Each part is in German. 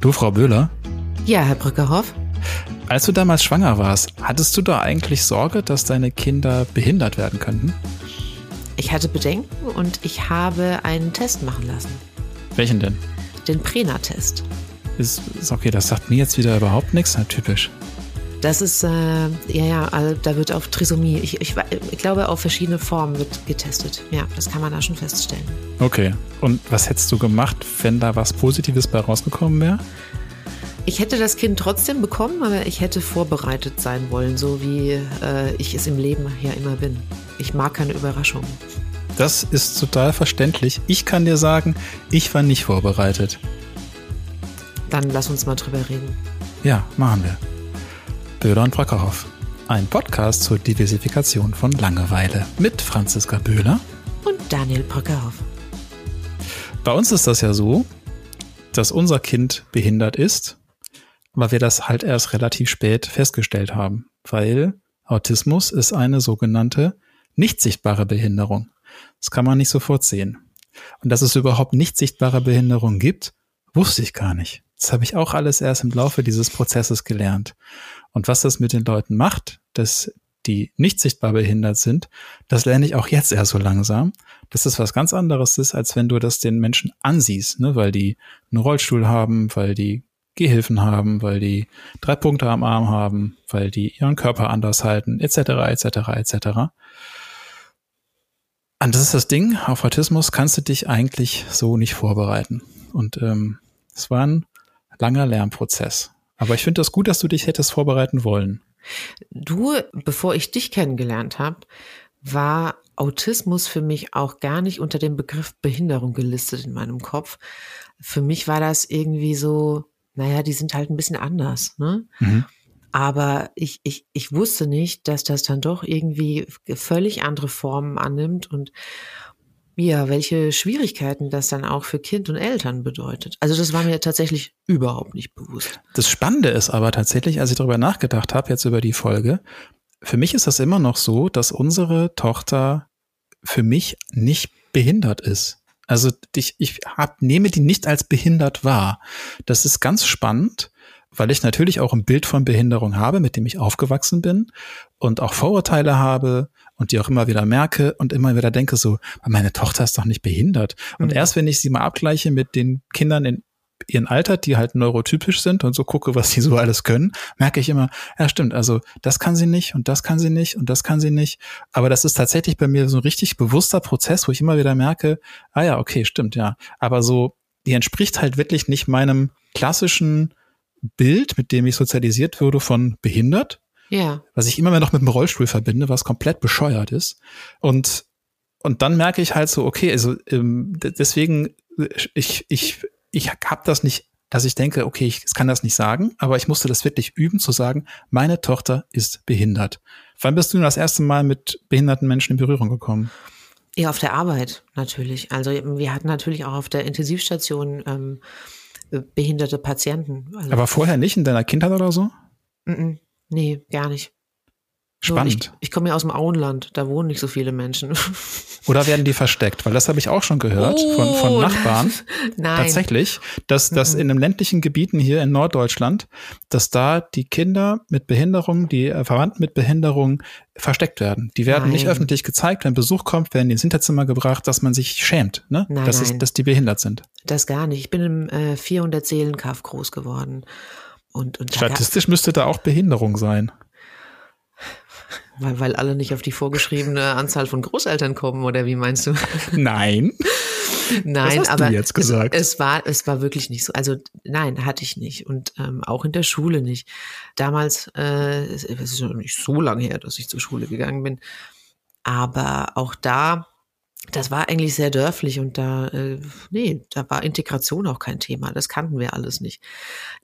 Du, Frau Böhler? Ja, Herr Brückerhoff. Als du damals schwanger warst, hattest du da eigentlich Sorge, dass deine Kinder behindert werden könnten? Ich hatte Bedenken und ich habe einen Test machen lassen. Welchen denn? Den Prena-Test. Ist, ist okay, das sagt mir jetzt wieder überhaupt nichts, na typisch. Das ist, äh, ja, ja, also da wird auf Trisomie, ich, ich, ich, glaube, auf verschiedene Formen wird getestet. Ja, das kann man da schon feststellen. Okay. Und was hättest du gemacht, wenn da was Positives bei rausgekommen wäre? Ich hätte das Kind trotzdem bekommen, aber ich hätte vorbereitet sein wollen, so wie äh, ich es im Leben ja immer bin. Ich mag keine Überraschungen. Das ist total verständlich. Ich kann dir sagen, ich war nicht vorbereitet. Dann lass uns mal drüber reden. Ja, machen wir. Böhler und Brackerhoff. Ein Podcast zur Diversifikation von Langeweile mit Franziska Böhler und Daniel Brackerhoff. Bei uns ist das ja so, dass unser Kind behindert ist, aber wir das halt erst relativ spät festgestellt haben, weil Autismus ist eine sogenannte nicht sichtbare Behinderung. Das kann man nicht sofort sehen. Und dass es überhaupt nicht sichtbare Behinderungen gibt, wusste ich gar nicht. Das habe ich auch alles erst im Laufe dieses Prozesses gelernt. Und was das mit den Leuten macht, dass die nicht sichtbar behindert sind, das lerne ich auch jetzt erst so langsam, dass das was ganz anderes ist, als wenn du das den Menschen ansiehst, ne? weil die einen Rollstuhl haben, weil die Gehilfen haben, weil die drei Punkte am Arm haben, weil die ihren Körper anders halten, etc., etc., etc. Und das ist das Ding, auf Autismus kannst du dich eigentlich so nicht vorbereiten. Und ähm, es war ein langer Lernprozess. Aber ich finde das gut, dass du dich hättest vorbereiten wollen. Du, bevor ich dich kennengelernt habe, war Autismus für mich auch gar nicht unter dem Begriff Behinderung gelistet in meinem Kopf. Für mich war das irgendwie so, naja, die sind halt ein bisschen anders. Ne? Mhm. Aber ich, ich, ich wusste nicht, dass das dann doch irgendwie völlig andere Formen annimmt und ja, welche Schwierigkeiten das dann auch für Kind und Eltern bedeutet. Also das war mir tatsächlich überhaupt nicht bewusst. Das Spannende ist aber tatsächlich, als ich darüber nachgedacht habe, jetzt über die Folge, für mich ist das immer noch so, dass unsere Tochter für mich nicht behindert ist. Also ich, ich hab, nehme die nicht als behindert wahr. Das ist ganz spannend, weil ich natürlich auch ein Bild von Behinderung habe, mit dem ich aufgewachsen bin und auch Vorurteile habe und die auch immer wieder merke und immer wieder denke so, meine Tochter ist doch nicht behindert. Und mhm. erst wenn ich sie mal abgleiche mit den Kindern in ihren Alter, die halt neurotypisch sind und so gucke, was sie so alles können, merke ich immer, ja stimmt, also das kann sie nicht und das kann sie nicht und das kann sie nicht. Aber das ist tatsächlich bei mir so ein richtig bewusster Prozess, wo ich immer wieder merke, ah ja, okay, stimmt, ja. Aber so, die entspricht halt wirklich nicht meinem klassischen Bild, mit dem ich sozialisiert würde von behindert. Ja. Was ich immer mehr noch mit dem Rollstuhl verbinde, was komplett bescheuert ist. Und, und dann merke ich halt so, okay, also ähm, deswegen, ich, ich, ich habe das nicht, dass ich denke, okay, ich kann das nicht sagen, aber ich musste das wirklich üben zu sagen, meine Tochter ist behindert. Wann bist du das erste Mal mit behinderten Menschen in Berührung gekommen? Ja, auf der Arbeit natürlich. Also wir hatten natürlich auch auf der Intensivstation ähm, behinderte Patienten. Also Aber vorher nicht in deiner Kindheit oder so? Nee, gar nicht. Spannend. ich, ich komme ja aus dem Auenland, da wohnen nicht so viele Menschen. Oder werden die versteckt? Weil das habe ich auch schon gehört oh, von, von oh, Nachbarn. Nein. Tatsächlich, dass, dass in den ländlichen Gebieten hier in Norddeutschland, dass da die Kinder mit Behinderung, die äh, Verwandten mit Behinderung versteckt werden. Die werden nein. nicht öffentlich gezeigt. Wenn Besuch kommt, werden die ins Hinterzimmer gebracht, dass man sich schämt, ne? Nein, dass. Es, dass die behindert sind. Das gar nicht. Ich bin im äh, 400 Seelenkaff groß geworden. Und, und Statistisch müsste da auch Behinderung sein. Weil, weil alle nicht auf die vorgeschriebene Anzahl von Großeltern kommen, oder wie meinst du? Nein. nein, aber du jetzt gesagt? Es, es, war, es war wirklich nicht so. Also nein, hatte ich nicht. Und ähm, auch in der Schule nicht. Damals, äh, es ist noch nicht so lange her, dass ich zur Schule gegangen bin. Aber auch da das war eigentlich sehr dörflich und da, äh, nee, da war Integration auch kein Thema. Das kannten wir alles nicht.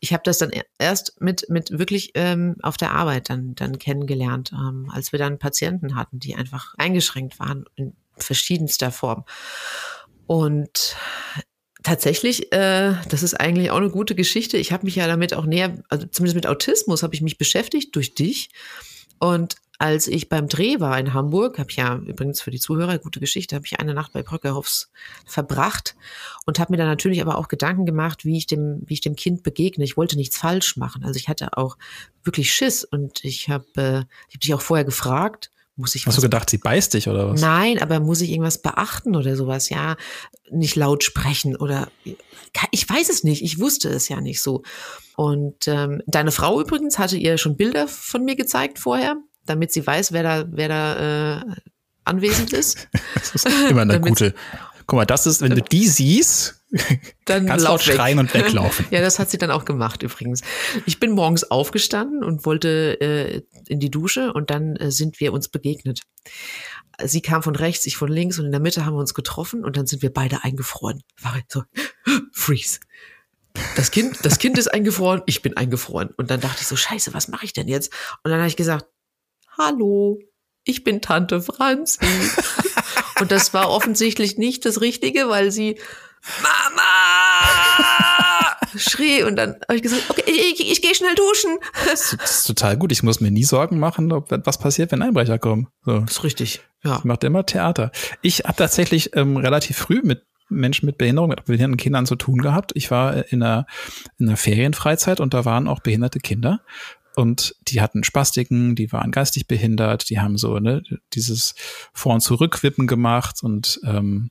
Ich habe das dann erst mit, mit wirklich ähm, auf der Arbeit dann, dann kennengelernt, ähm, als wir dann Patienten hatten, die einfach eingeschränkt waren in verschiedenster Form. Und tatsächlich, äh, das ist eigentlich auch eine gute Geschichte. Ich habe mich ja damit auch näher, also zumindest mit Autismus habe ich mich beschäftigt durch dich. Und als ich beim Dreh war in Hamburg, habe ich ja übrigens für die Zuhörer gute Geschichte, habe ich eine Nacht bei Bröckerhoffs verbracht und habe mir dann natürlich aber auch Gedanken gemacht, wie ich dem, wie ich dem Kind begegne. Ich wollte nichts falsch machen. Also ich hatte auch wirklich Schiss und ich habe, äh, ich habe dich auch vorher gefragt, muss ich Hast du gedacht, sie beißt dich oder was? Nein, aber muss ich irgendwas beachten oder sowas? Ja, nicht laut sprechen oder ich weiß es nicht. Ich wusste es ja nicht so. Und ähm, deine Frau übrigens hatte ihr schon Bilder von mir gezeigt vorher, damit sie weiß, wer da, wer da äh, anwesend ist. das ist immer eine gute. Guck mal, das ist, wenn du die siehst, dann kannst laut schreien und weglaufen. ja, das hat sie dann auch gemacht übrigens. Ich bin morgens aufgestanden und wollte äh, in die Dusche und dann äh, sind wir uns begegnet. Sie kam von rechts, ich von links und in der Mitte haben wir uns getroffen und dann sind wir beide eingefroren. War so, freeze. Das Kind, das Kind ist eingefroren, ich bin eingefroren. Und dann dachte ich so, scheiße, was mache ich denn jetzt? Und dann habe ich gesagt, hallo, ich bin Tante Franzi. und das war offensichtlich nicht das Richtige, weil sie Mama schrie und dann habe ich gesagt, okay, ich, ich, ich gehe schnell duschen. Das ist total gut. Ich muss mir nie Sorgen machen, ob was passiert, wenn Einbrecher kommen. So. Das ist richtig. Ja. Ich mache immer Theater. Ich habe tatsächlich ähm, relativ früh mit Menschen mit Behinderung, mit behinderten Kindern zu tun gehabt. Ich war in einer, in einer Ferienfreizeit und da waren auch behinderte Kinder. Und die hatten Spastiken, die waren geistig behindert, die haben so ne, dieses Vor- und Zurückwippen gemacht und ähm,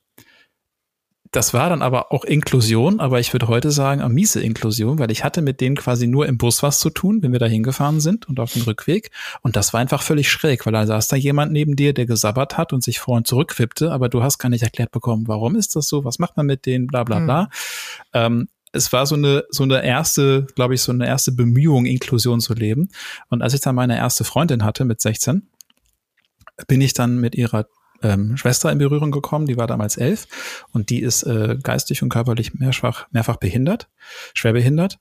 das war dann aber auch Inklusion, aber ich würde heute sagen, eine miese Inklusion, weil ich hatte mit denen quasi nur im Bus was zu tun, wenn wir da hingefahren sind und auf dem Rückweg. Und das war einfach völlig schräg, weil da saß da jemand neben dir, der gesabbert hat und sich vor und zurück wippte, aber du hast gar nicht erklärt bekommen, warum ist das so, was macht man mit denen, bla bla bla. Mhm. Ähm, es war so eine, so eine erste, glaube ich, so eine erste Bemühung, Inklusion zu leben. Und als ich dann meine erste Freundin hatte mit 16, bin ich dann mit ihrer ähm, Schwester in Berührung gekommen, die war damals elf und die ist äh, geistig und körperlich mehrfach, mehrfach behindert, schwer behindert.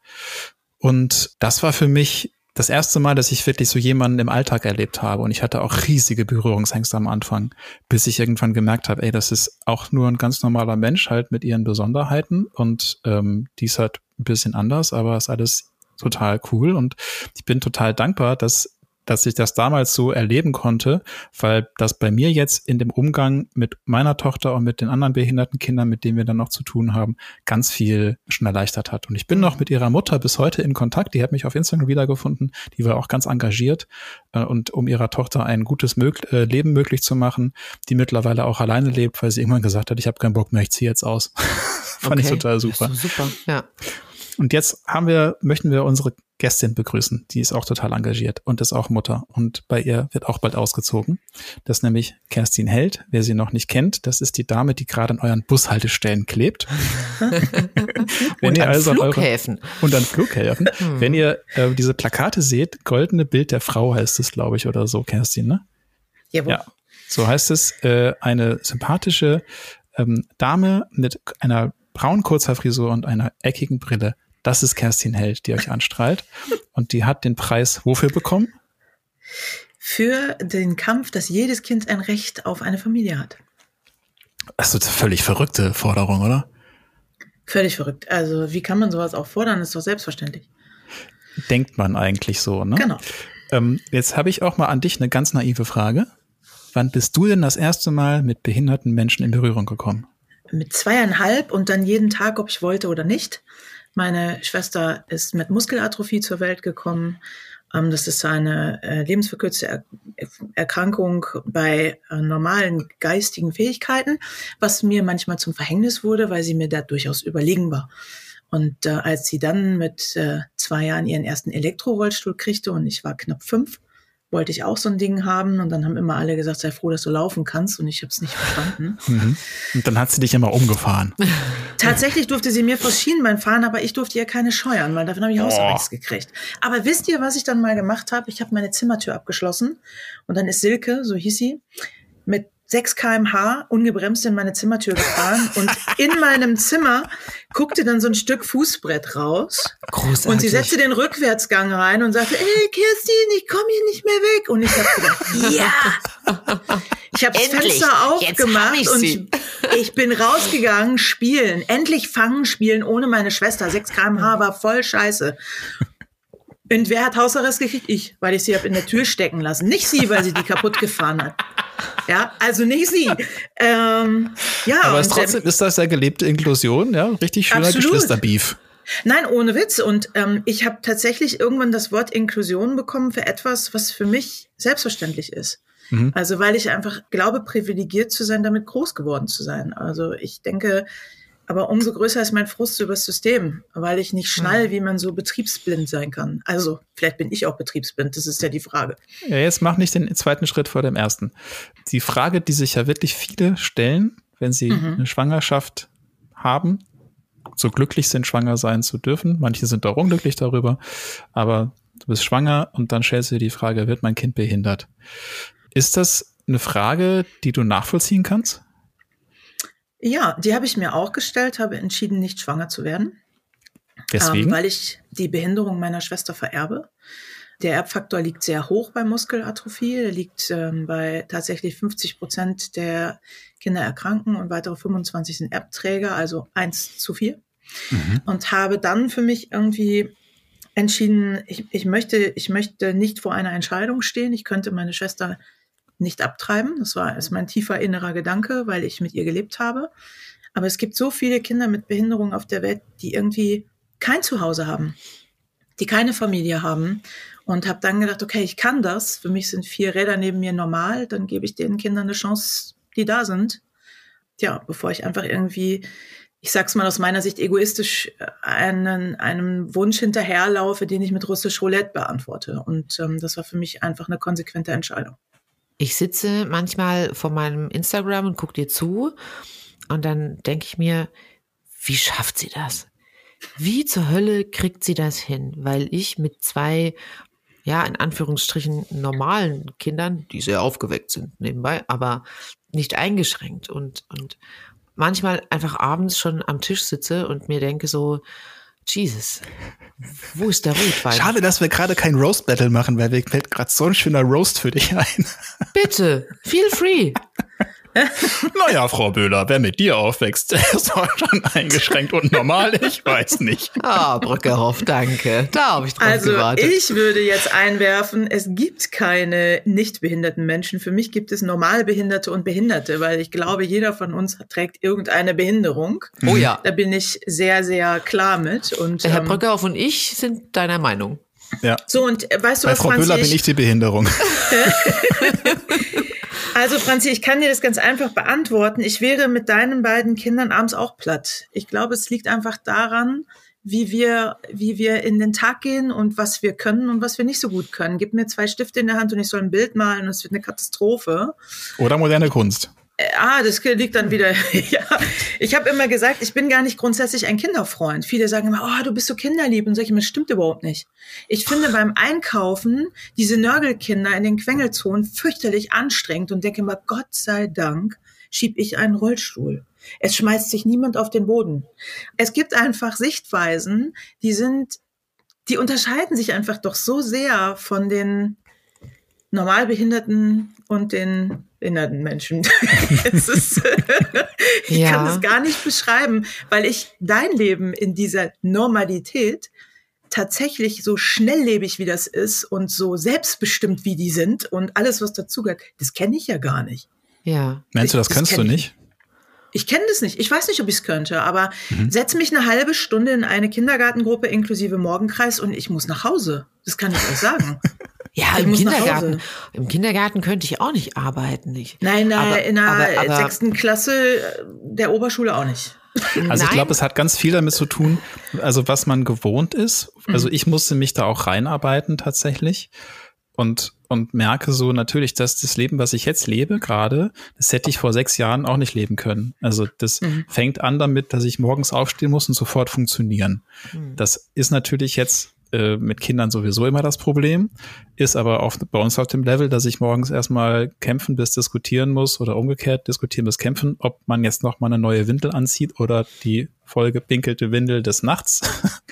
Und das war für mich das erste Mal, dass ich wirklich so jemanden im Alltag erlebt habe. Und ich hatte auch riesige Berührungsängste am Anfang, bis ich irgendwann gemerkt habe, ey, das ist auch nur ein ganz normaler Mensch, halt mit ihren Besonderheiten. Und ähm, die ist halt ein bisschen anders, aber ist alles total cool. Und ich bin total dankbar, dass dass ich das damals so erleben konnte, weil das bei mir jetzt in dem Umgang mit meiner Tochter und mit den anderen behinderten Kindern, mit denen wir dann noch zu tun haben, ganz viel schon erleichtert hat. Und ich bin noch mit ihrer Mutter bis heute in Kontakt. Die hat mich auf Instagram wiedergefunden. Die war auch ganz engagiert äh, und um ihrer Tochter ein gutes Mög äh, Leben möglich zu machen, die mittlerweile auch alleine lebt, weil sie irgendwann gesagt hat, ich habe keinen Bock mehr, ich ziehe jetzt aus. Fand okay. ich total super. super, ja. Und jetzt haben wir, möchten wir unsere Gästin begrüßen. Die ist auch total engagiert und ist auch Mutter. Und bei ihr wird auch bald ausgezogen. Das ist nämlich Kerstin Held. Wer sie noch nicht kennt, das ist die Dame, die gerade an euren Bushaltestellen klebt. und an also Flughäfen. Eure, und an Flughäfen. Hm. Wenn ihr äh, diese Plakate seht, goldene Bild der Frau heißt es, glaube ich, oder so, Kerstin, ne? Jawohl. Ja. So heißt es, äh, eine sympathische ähm, Dame mit einer braunen Kurzhaarfrisur und einer eckigen Brille das ist Kerstin Held, die euch anstrahlt. Und die hat den Preis wofür bekommen? Für den Kampf, dass jedes Kind ein Recht auf eine Familie hat. Das ist eine völlig verrückte Forderung, oder? Völlig verrückt. Also, wie kann man sowas auch fordern? Das ist doch selbstverständlich. Denkt man eigentlich so, ne? Genau. Ähm, jetzt habe ich auch mal an dich eine ganz naive Frage. Wann bist du denn das erste Mal mit behinderten Menschen in Berührung gekommen? Mit zweieinhalb und dann jeden Tag, ob ich wollte oder nicht. Meine Schwester ist mit Muskelatrophie zur Welt gekommen. Ähm, das ist eine äh, lebensverkürzte Erkrankung bei äh, normalen geistigen Fähigkeiten, was mir manchmal zum Verhängnis wurde, weil sie mir da durchaus überlegen war. Und äh, als sie dann mit äh, zwei Jahren ihren ersten Elektrorollstuhl kriegte und ich war knapp fünf, wollte ich auch so ein Ding haben und dann haben immer alle gesagt, sei froh, dass du laufen kannst und ich habe es nicht verstanden. Mhm. Und dann hat sie dich immer umgefahren. Tatsächlich durfte sie mir vor Schienenbein fahren, aber ich durfte ihr keine scheuern, weil davon habe ich oh. Hausarrest gekriegt. Aber wisst ihr, was ich dann mal gemacht habe? Ich habe meine Zimmertür abgeschlossen und dann ist Silke, so hieß sie, mit 6 kmh ungebremst in meine Zimmertür gefahren und in meinem Zimmer guckte dann so ein Stück Fußbrett raus. Großartig. Und sie setzte den Rückwärtsgang rein und sagte, ey, Kirstin, ich komme hier nicht mehr weg. Und ich habe gedacht, ja. Ich habe das Fenster aufgemacht ich und ich, ich bin rausgegangen, spielen. Endlich fangen spielen ohne meine Schwester. 6 kmh war voll scheiße. Und wer hat Hausarrest gekriegt? Ich, weil ich sie habe in der Tür stecken lassen. Nicht sie, weil sie die kaputt gefahren hat. Ja, also nicht sie. Ähm, ja, Aber und, trotzdem ähm, ist das ja gelebte Inklusion, ja, richtig schöner Absolut. Geschwisterbeef. Nein, ohne Witz. Und ähm, ich habe tatsächlich irgendwann das Wort Inklusion bekommen für etwas, was für mich selbstverständlich ist. Mhm. Also weil ich einfach glaube, privilegiert zu sein, damit groß geworden zu sein. Also ich denke, aber umso größer ist mein Frust über das System, weil ich nicht schnall, wie man so betriebsblind sein kann. Also vielleicht bin ich auch betriebsblind, das ist ja die Frage. Ja, jetzt mach nicht den zweiten Schritt vor dem ersten. Die Frage, die sich ja wirklich viele stellen, wenn sie Mhm. eine Schwangerschaft haben, so glücklich sind, schwanger sein zu dürfen. Manche sind auch unglücklich darüber, aber du bist schwanger und dann stellst du dir die Frage, wird mein Kind behindert? Ist das eine Frage, die du nachvollziehen kannst? Ja, die habe ich mir auch gestellt, habe entschieden, nicht schwanger zu werden. Deswegen? Ähm, weil ich die Behinderung meiner Schwester vererbe. Der Erbfaktor liegt sehr hoch bei Muskelatrophie. Der liegt ähm, bei tatsächlich 50 Prozent der Kinder erkranken und weitere 25 sind Erbträger, also eins zu vier. Mhm. Und habe dann für mich irgendwie entschieden, ich, ich, möchte, ich möchte nicht vor einer Entscheidung stehen. Ich könnte meine Schwester nicht abtreiben. Das war ist mein tiefer innerer Gedanke, weil ich mit ihr gelebt habe. Aber es gibt so viele Kinder mit Behinderung auf der Welt, die irgendwie kein Zuhause haben, die keine Familie haben. Und habe dann gedacht, okay, ich kann das. Für mich sind vier Räder neben mir normal. Dann gebe ich den Kindern eine Chance, die da sind. Ja, bevor ich einfach irgendwie, ich sag's mal aus meiner Sicht egoistisch, äh, einen, einem Wunsch hinterherlaufe, den ich mit russisch Roulette beantworte. Und ähm, das war für mich einfach eine konsequente Entscheidung. Ich sitze manchmal vor meinem Instagram und gucke dir zu und dann denke ich mir, wie schafft sie das? Wie zur Hölle kriegt sie das hin? Weil ich mit zwei, ja, in Anführungsstrichen normalen Kindern, die sehr aufgeweckt sind nebenbei, aber nicht eingeschränkt und, und manchmal einfach abends schon am Tisch sitze und mir denke so, Jesus, wo ist der Rotwein? Schade, dass wir gerade kein Roast Battle machen, weil mir fällt gerade so ein schöner Roast für dich ein. Bitte, feel free. Naja, Frau Böhler, wer mit dir aufwächst, der ist auch schon eingeschränkt und normal, ich weiß nicht. Ah, Brückerhoff, danke. Da habe ich drauf Also gewartet. ich würde jetzt einwerfen, es gibt keine nicht behinderten Menschen. Für mich gibt es Normalbehinderte und Behinderte, weil ich glaube, jeder von uns trägt irgendeine Behinderung. oh ja. Da bin ich sehr, sehr klar mit. Und Herr ähm, Brückerhoff und ich sind deiner Meinung. Ja. so und äh, weißt du Bei was, Frau? Böhler bin ich die Behinderung. Also Franzi, ich kann dir das ganz einfach beantworten. Ich wäre mit deinen beiden Kindern abends auch platt. Ich glaube, es liegt einfach daran, wie wir, wie wir in den Tag gehen und was wir können und was wir nicht so gut können. Gib mir zwei Stifte in der Hand und ich soll ein Bild malen und es wird eine Katastrophe. Oder moderne Kunst. Äh, Ah, das liegt dann wieder. ja, ich habe immer gesagt, ich bin gar nicht grundsätzlich ein Kinderfreund. Viele sagen immer, oh, du bist so kinderlieb und immer, das stimmt überhaupt nicht. Ich finde beim Einkaufen diese Nörgelkinder in den Quengelzonen fürchterlich anstrengend und denke immer, Gott sei Dank schieb ich einen Rollstuhl. Es schmeißt sich niemand auf den Boden. Es gibt einfach Sichtweisen, die sind, die unterscheiden sich einfach doch so sehr von den Normalbehinderten und den behinderten Menschen. es ist, ich Ja. kann es gar nicht beschreiben, weil ich dein Leben in dieser Normalität tatsächlich so schnelllebig wie das ist und so selbstbestimmt wie die sind und alles, was dazugehört, das kenne ich ja gar nicht. Ja. Meinst du, das Das kannst du nicht? Ich kenne das nicht. Ich weiß nicht, ob ich es könnte, aber Mhm. setz mich eine halbe Stunde in eine Kindergartengruppe inklusive Morgenkreis und ich muss nach Hause. Das kann ich euch sagen. Ja, Ich im Kindergarten. Im Kindergarten könnte ich auch nicht arbeiten. Nicht. Nein, nein, Aber- in der aber- aber- sechsten Klasse äh, der Oberschule auch nicht. Also ich glaube, es hat ganz viel damit zu tun, also was man gewohnt ist. Also Mhm. ich musste mich da auch reinarbeiten tatsächlich und und merke so natürlich, dass das Leben, was ich jetzt lebe gerade, das hätte ich vor sechs Jahren auch nicht leben können. Also das Mhm. fängt an damit, dass ich morgens aufstehen muss und sofort funktionieren. Hm. Das ist natürlich jetzt äh, mit Kindern sowieso immer das Problem, ist aber auch bei uns auf dem Level, dass ich morgens erstmal kämpfen bis diskutieren muss oder umgekehrt diskutieren bis kämpfen, ob man jetzt noch mal eine neue Windel anzieht oder die vollgepinkelte Windel des Nachts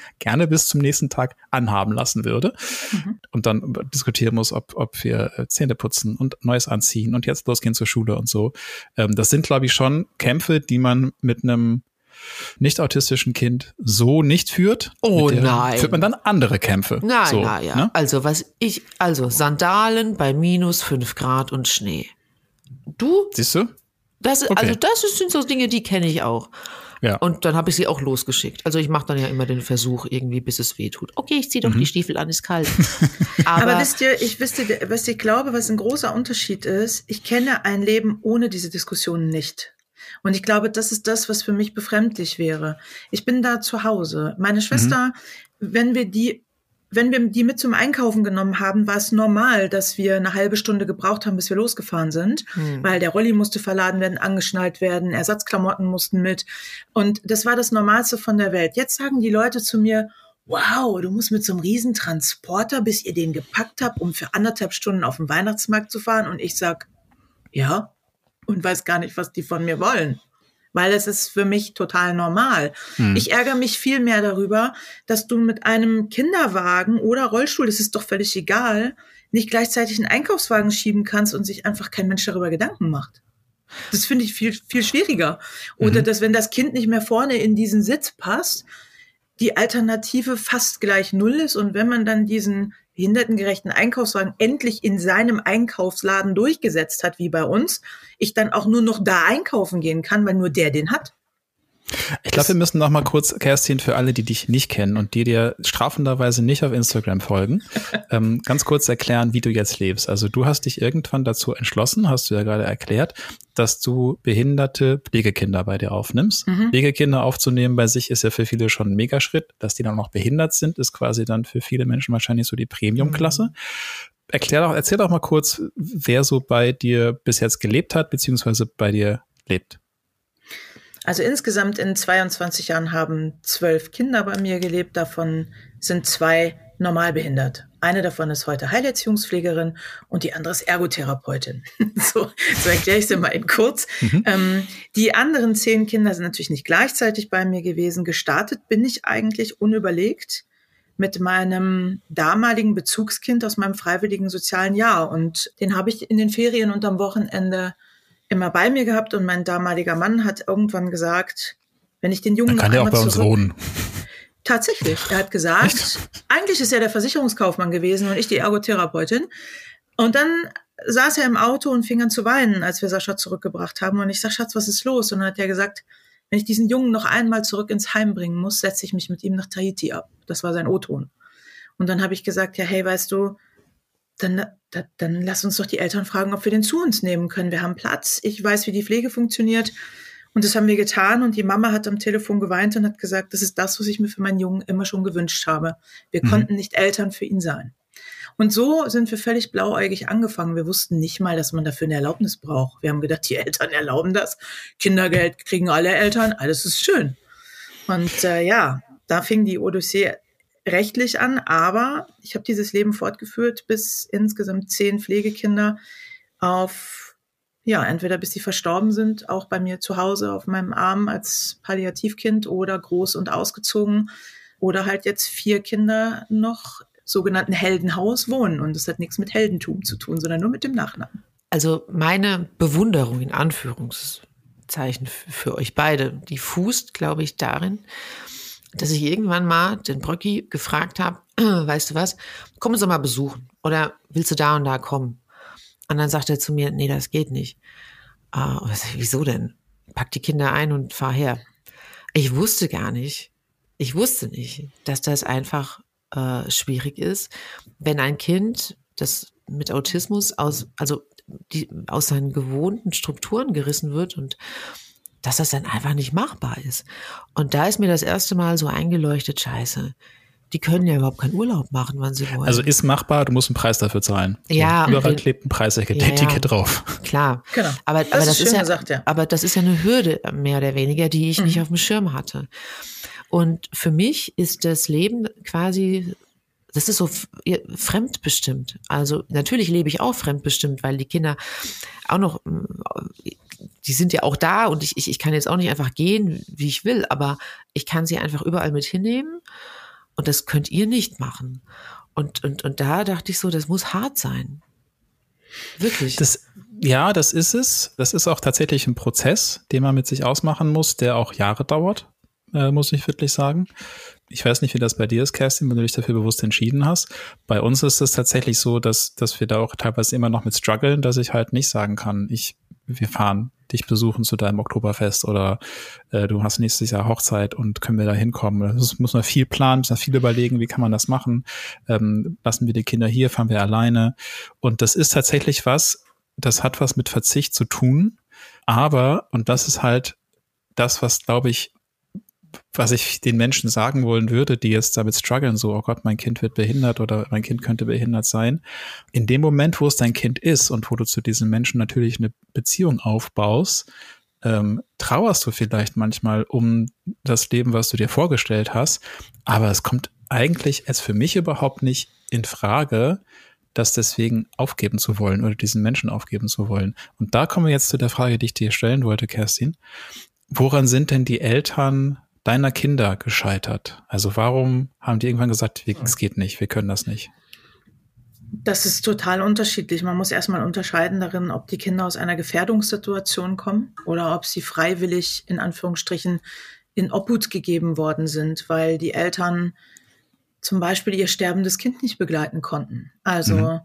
gerne bis zum nächsten Tag anhaben lassen würde Mhm. und dann diskutieren muss, ob, ob wir äh, Zähne putzen und Neues anziehen und jetzt losgehen zur Schule und so. Ähm, das sind, glaube ich, schon Kämpfe, die man mit einem nicht autistischen Kind so nicht führt. Oh der nein. Führt man dann andere Kämpfe. Nein, so, na ja. ne? Also was ich, also Sandalen bei minus fünf Grad und Schnee. Du, Siehst du? das, Okay. also das sind so Dinge, die kenne ich auch. Ja. Und dann habe ich sie auch losgeschickt. Also ich mache dann ja immer den Versuch, irgendwie, bis es weh tut. Okay, ich ziehe doch Mhm. die Stiefel an, ist kalt. Aber, Aber, wisst ihr, ich wisst ihr, was ich glaube, was ein großer Unterschied ist, ich kenne ein Leben ohne diese Diskussionen nicht. Und ich glaube, das ist das, was für mich befremdlich wäre. Ich bin da zu Hause. Meine Schwester, wenn wir die, wenn wir die mit zum Einkaufen genommen haben, war es normal, dass wir eine halbe Stunde gebraucht haben, bis wir losgefahren sind, Hm. weil der Rolli musste verladen werden, angeschnallt werden, Ersatzklamotten mussten mit. Und das war das Normalste von der Welt. Jetzt sagen die Leute zu mir, wow, du musst mit so einem Riesentransporter, bis ihr den gepackt habt, um für anderthalb Stunden auf den Weihnachtsmarkt zu fahren. Und ich sag, ja, und weiß gar nicht, was die von mir wollen. Weil es ist für mich total normal. Hm. Ich ärgere mich viel mehr darüber, dass du mit einem Kinderwagen oder Rollstuhl, das ist doch völlig egal, nicht gleichzeitig einen Einkaufswagen schieben kannst und sich einfach kein Mensch darüber Gedanken macht. Das finde ich viel, viel schwieriger. Oder Mhm. dass, wenn das Kind nicht mehr vorne in diesen Sitz passt, die Alternative fast gleich null ist. Und wenn man dann diesen behindertengerechten Einkaufswagen endlich in seinem Einkaufsladen durchgesetzt hat, wie bei uns, ich dann auch nur noch da einkaufen gehen kann, weil nur der den hat. Ich glaube, wir müssen noch mal kurz, Kerstin, für alle, die dich nicht kennen und die dir strafenderweise nicht auf Instagram folgen, ähm, ganz kurz erklären, wie du jetzt lebst. Also du hast dich irgendwann dazu entschlossen, hast du ja gerade erklärt, dass du behinderte Pflegekinder bei dir aufnimmst. Mhm. Pflegekinder aufzunehmen bei sich ist ja für viele schon ein Megaschritt. Dass die dann noch behindert sind, ist quasi dann für viele Menschen wahrscheinlich so die Premium-Klasse. Erklär doch, erzähl doch mal kurz, wer so bei dir bis jetzt gelebt hat, beziehungsweise bei dir lebt. Also insgesamt in 22 Jahren haben zwölf Kinder bei mir gelebt. Davon sind zwei normal behindert. Eine davon ist heute Heilerziehungspflegerin und die andere ist Ergotherapeutin. so, so erkläre ich es dir mal in kurz. Mhm. Ähm, die anderen zehn Kinder sind natürlich nicht gleichzeitig bei mir gewesen. Gestartet bin ich eigentlich unüberlegt mit meinem damaligen Bezugskind aus meinem freiwilligen sozialen Jahr. Und den habe ich in den Ferien und am Wochenende immer bei mir gehabt. Und mein damaliger Mann hat irgendwann gesagt, wenn ich den Jungen Dann kann der auch bei uns zurück wohnen. Tatsächlich. Er hat gesagt, eigentlich ist er der Versicherungskaufmann gewesen und ich die Ergotherapeutin. Und dann saß er im Auto und fing an zu weinen, als wir Sascha zurückgebracht haben. Und ich sag, Schatz, was ist los? Und dann hat er gesagt, wenn ich diesen Jungen noch einmal zurück ins Heim bringen muss, setze ich mich mit ihm nach Tahiti ab. Das war sein O-Ton. Und dann habe ich gesagt, ja, hey, weißt du, dann, da, dann lass uns doch die Eltern fragen, ob wir den zu uns nehmen können. Wir haben Platz. Ich weiß, wie die Pflege funktioniert. Und das haben wir getan. Und die Mama hat am Telefon geweint und hat gesagt, das ist das, was ich mir für meinen Jungen immer schon gewünscht habe. Wir Mhm. konnten nicht Eltern für ihn sein. Und so sind wir völlig blauäugig angefangen. Wir wussten nicht mal, dass man dafür eine Erlaubnis braucht. Wir haben gedacht, die Eltern erlauben das. Kindergeld kriegen alle Eltern. Alles ist schön. Und äh, ja, da fing die Odyssee rechtlich an. Aber ich habe dieses Leben fortgeführt, bis insgesamt zehn Pflegekinder auf, ja, entweder bis sie verstorben sind, auch bei mir zu Hause auf meinem Arm als Palliativkind oder groß und ausgezogen. Oder halt jetzt vier Kinder noch sogenannten Heldenhaus wohnen. Und das hat nichts mit Heldentum zu tun, sondern nur mit dem Nachnamen. Also meine Bewunderung in Anführungszeichen für euch beide, die fußt, glaube ich, darin, dass ich irgendwann mal den Brocki gefragt habe, weißt du was, komm uns doch mal besuchen oder willst du da und da kommen? Und dann sagt er zu mir, nee, das geht nicht. Sag, wieso denn? Pack die Kinder ein und fahr her. Ich wusste gar nicht, ich wusste nicht, dass das einfach äh, schwierig ist, wenn ein Kind, das mit Autismus aus, also die, aus seinen gewohnten Strukturen gerissen wird und dass das dann einfach nicht machbar ist. Und da ist mir das erste Mal so eingeleuchtet, scheiße, die können ja überhaupt keinen Urlaub machen, wann sie wollen. Also ist machbar, du musst einen Preis dafür zahlen. Ja, und Überall klebt ein Preisetikett Ja, ja. drauf. Klar. Genau. Aber, Das aber ist das ist, ja, gesagt, ja. aber das ist ja eine Hürde mehr oder weniger, die ich nicht Mhm. auf dem Schirm hatte. Und für mich ist das Leben quasi, das ist so fremdbestimmt. Also natürlich lebe ich auch fremdbestimmt, weil die Kinder auch noch, die sind ja auch da und ich, ich, ich kann jetzt auch nicht einfach gehen, wie ich will, aber ich kann sie einfach überall mit hinnehmen und das könnt ihr nicht machen. Und, und, und da dachte ich so, das muss hart sein. Wirklich. Das, Ja, das ist es. Das ist auch tatsächlich ein Prozess, den man mit sich ausmachen muss, der auch Jahre dauert, äh, muss ich wirklich sagen. Ich weiß nicht, wie das bei dir ist, Kerstin, wenn du dich dafür bewusst entschieden hast. Bei uns ist es tatsächlich so, dass, dass wir da auch teilweise immer noch mit strugglen, dass ich halt nicht sagen kann, ich, wir fahren dich besuchen zu deinem Oktoberfest oder äh, du hast nächstes Jahr Hochzeit und können wir da hinkommen. Das muss man viel planen, muss man viel überlegen, wie kann man das machen. Ähm, lassen wir die Kinder hier, fahren wir alleine. Und das ist tatsächlich was, das hat was mit Verzicht zu tun. Aber, und das ist halt das, was, glaube ich, was ich den Menschen sagen wollen würde, die jetzt damit strugglen, so, oh Gott, mein Kind wird behindert oder mein Kind könnte behindert sein. In dem Moment, wo es dein Kind ist und wo du zu diesem Menschen natürlich eine Beziehung aufbaust, ähm, trauerst du vielleicht manchmal um das Leben, was du dir vorgestellt hast. Aber es kommt eigentlich als für mich überhaupt nicht in Frage, das deswegen aufgeben zu wollen oder diesen Menschen aufgeben zu wollen. Und da kommen wir jetzt zu der Frage, die ich dir stellen wollte, Kerstin. Woran sind denn die Eltern deiner Kinder gescheitert? Also warum haben die irgendwann gesagt, es geht nicht, wir können das nicht? Das ist total unterschiedlich. Man muss erstmal unterscheiden darin, ob die Kinder aus einer Gefährdungssituation kommen oder ob sie freiwillig in Anführungsstrichen in Obhut gegeben worden sind, weil die Eltern zum Beispiel ihr sterbendes Kind nicht begleiten konnten. Also mhm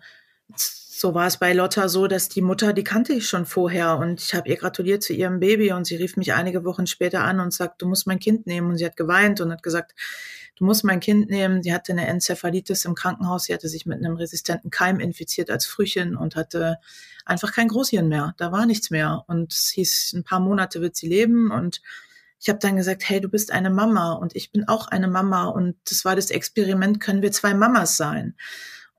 so war es bei Lotta so, dass die Mutter, die kannte ich schon vorher und ich habe ihr gratuliert zu ihrem Baby und sie rief mich einige Wochen später an und sagt, du musst mein Kind nehmen und sie hat geweint und hat gesagt, du musst mein Kind nehmen. Sie hatte eine Enzephalitis im Krankenhaus, sie hatte sich mit einem resistenten Keim infiziert als Frühchen und hatte einfach kein Großhirn mehr. Da war nichts mehr und es hieß, ein paar Monate wird sie leben und ich habe dann gesagt, hey, du bist eine Mama und ich bin auch eine Mama und das war das Experiment, können wir zwei Mamas sein?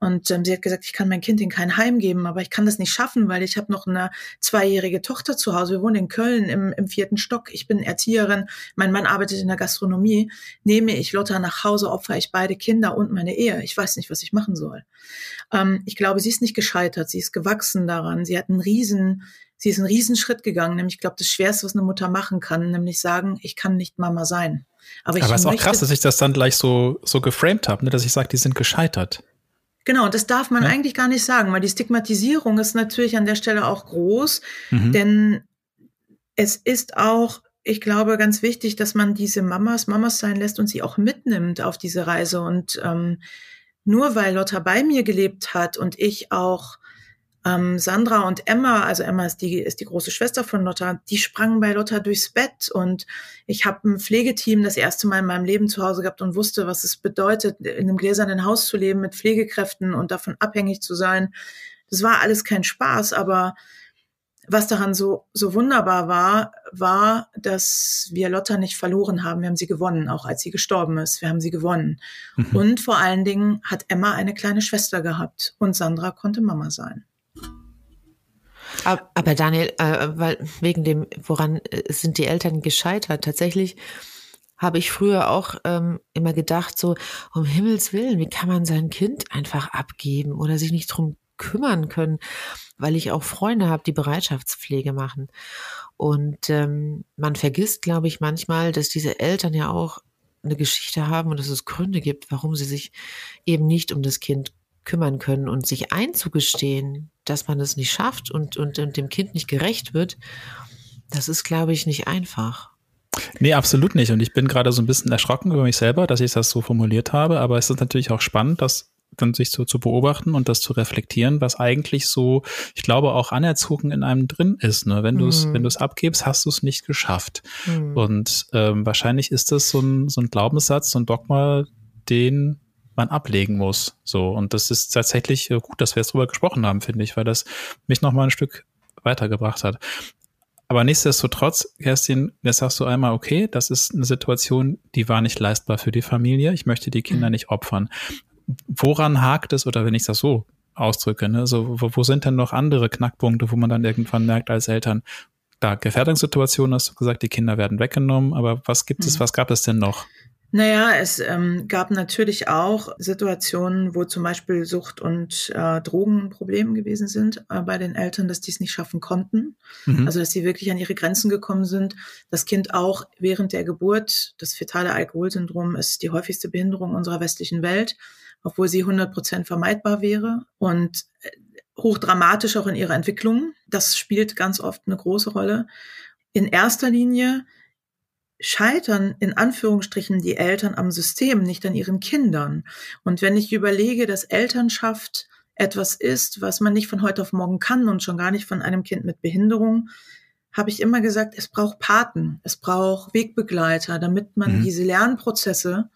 Und ähm, sie hat gesagt, ich kann mein Kind in kein Heim geben, aber ich kann das nicht schaffen, weil ich habe noch eine zweijährige Tochter zu Hause. Wir wohnen in Köln im, im vierten Stock. Ich bin Erzieherin. Mein Mann arbeitet in der Gastronomie. Nehme ich Lotta nach Hause, opfer ich beide Kinder und meine Ehe. Ich weiß nicht, was ich machen soll. Ähm, ich glaube, sie ist nicht gescheitert. Sie ist gewachsen daran. Sie hat einen riesen sie ist einen Riesenschritt gegangen, nämlich ich glaube, das Schwerste, was eine Mutter machen kann, nämlich sagen, ich kann nicht Mama sein. Aber, ich Aber es ist auch krass, dass ich das dann gleich so, so geframed habe, ne? dass ich sage, die sind gescheitert. Genau, das darf man ja. eigentlich gar nicht sagen, weil die Stigmatisierung ist natürlich an der Stelle auch groß, mhm. denn es ist auch, ich glaube, ganz wichtig, dass man diese Mamas Mamas sein lässt und sie auch mitnimmt auf diese Reise. Und ähm, nur weil Lotta bei mir gelebt hat und ich auch ähm, Sandra und Emma, also Emma ist die, ist die große Schwester von Lotta, die sprangen bei Lotta durchs Bett und ich habe ein Pflegeteam das erste Mal in meinem Leben zu Hause gehabt und wusste, was es bedeutet, in einem gläsernen Haus zu leben mit Pflegekräften und davon abhängig zu sein. Das war alles kein Spaß, aber was daran so, so wunderbar war, war, dass wir Lotta nicht verloren haben. Wir haben sie gewonnen, auch als sie gestorben ist. Wir haben sie gewonnen. Mhm. Und vor allen Dingen hat Emma eine kleine Schwester gehabt und Sandra konnte Mama sein. Aber Daniel, äh, weil wegen dem, woran äh, sind die Eltern gescheitert? Tatsächlich habe ich früher auch ähm, immer gedacht, so um Himmels Willen, wie kann man sein Kind einfach abgeben oder sich nicht drum kümmern können, weil ich auch Freunde habe, die Bereitschaftspflege machen. Und ähm, man vergisst, glaube ich, manchmal, dass diese Eltern ja auch eine Geschichte haben und dass es Gründe gibt, warum sie sich eben nicht um das Kind kümmern können und sich einzugestehen, dass man es nicht schafft und, und, und dem Kind nicht gerecht wird, das ist, glaube ich, nicht einfach. Nee, absolut nicht. Und ich bin gerade so ein bisschen erschrocken über mich selber, dass ich das so formuliert habe. Aber es ist natürlich auch spannend, das dann sich so zu beobachten und das zu reflektieren, was eigentlich so, ich glaube, auch anerzogen in einem drin ist. Ne? Wenn du es, mm. wenn du es abgibst, hast du es nicht geschafft. Mm. Und ähm, wahrscheinlich ist das so ein, so ein Glaubenssatz, so ein Dogma, den man ablegen muss. So. Und das ist tatsächlich äh, gut, dass wir jetzt drüber gesprochen haben, finde ich, weil das mich noch mal ein Stück weitergebracht hat. Aber nichtsdestotrotz, Kerstin, jetzt sagst du einmal, okay, das ist eine Situation, die war nicht leistbar für die Familie. Ich möchte die Kinder mhm. nicht opfern. Woran hakt es, oder wenn ich das so ausdrücke, ne, so, wo, wo sind denn noch andere Knackpunkte, wo man dann irgendwann merkt als Eltern, da Gefährdungssituation hast du gesagt, die Kinder werden weggenommen, aber was gibt es, mhm. was gab es denn noch? Naja, es ähm, gab natürlich auch Situationen, wo zum Beispiel Sucht und äh, Drogen ein Problem gewesen sind äh, bei den Eltern, dass die es nicht schaffen konnten. Mhm. Also dass sie wirklich an ihre Grenzen gekommen sind. Das Kind auch während der Geburt, das fetale Alkoholsyndrom ist die häufigste Behinderung unserer westlichen Welt, obwohl sie 100 Prozent vermeidbar wäre. Und äh, hochdramatisch auch in ihrer Entwicklung. Das spielt ganz oft eine große Rolle. In erster Linie scheitern in Anführungsstrichen die Eltern am System, nicht an ihren Kindern. Und wenn ich überlege, dass Elternschaft etwas ist, was man nicht von heute auf morgen kann und schon gar nicht von einem Kind mit Behinderung, habe ich immer gesagt, es braucht Paten, es braucht Wegbegleiter, damit man mhm. diese Lernprozesse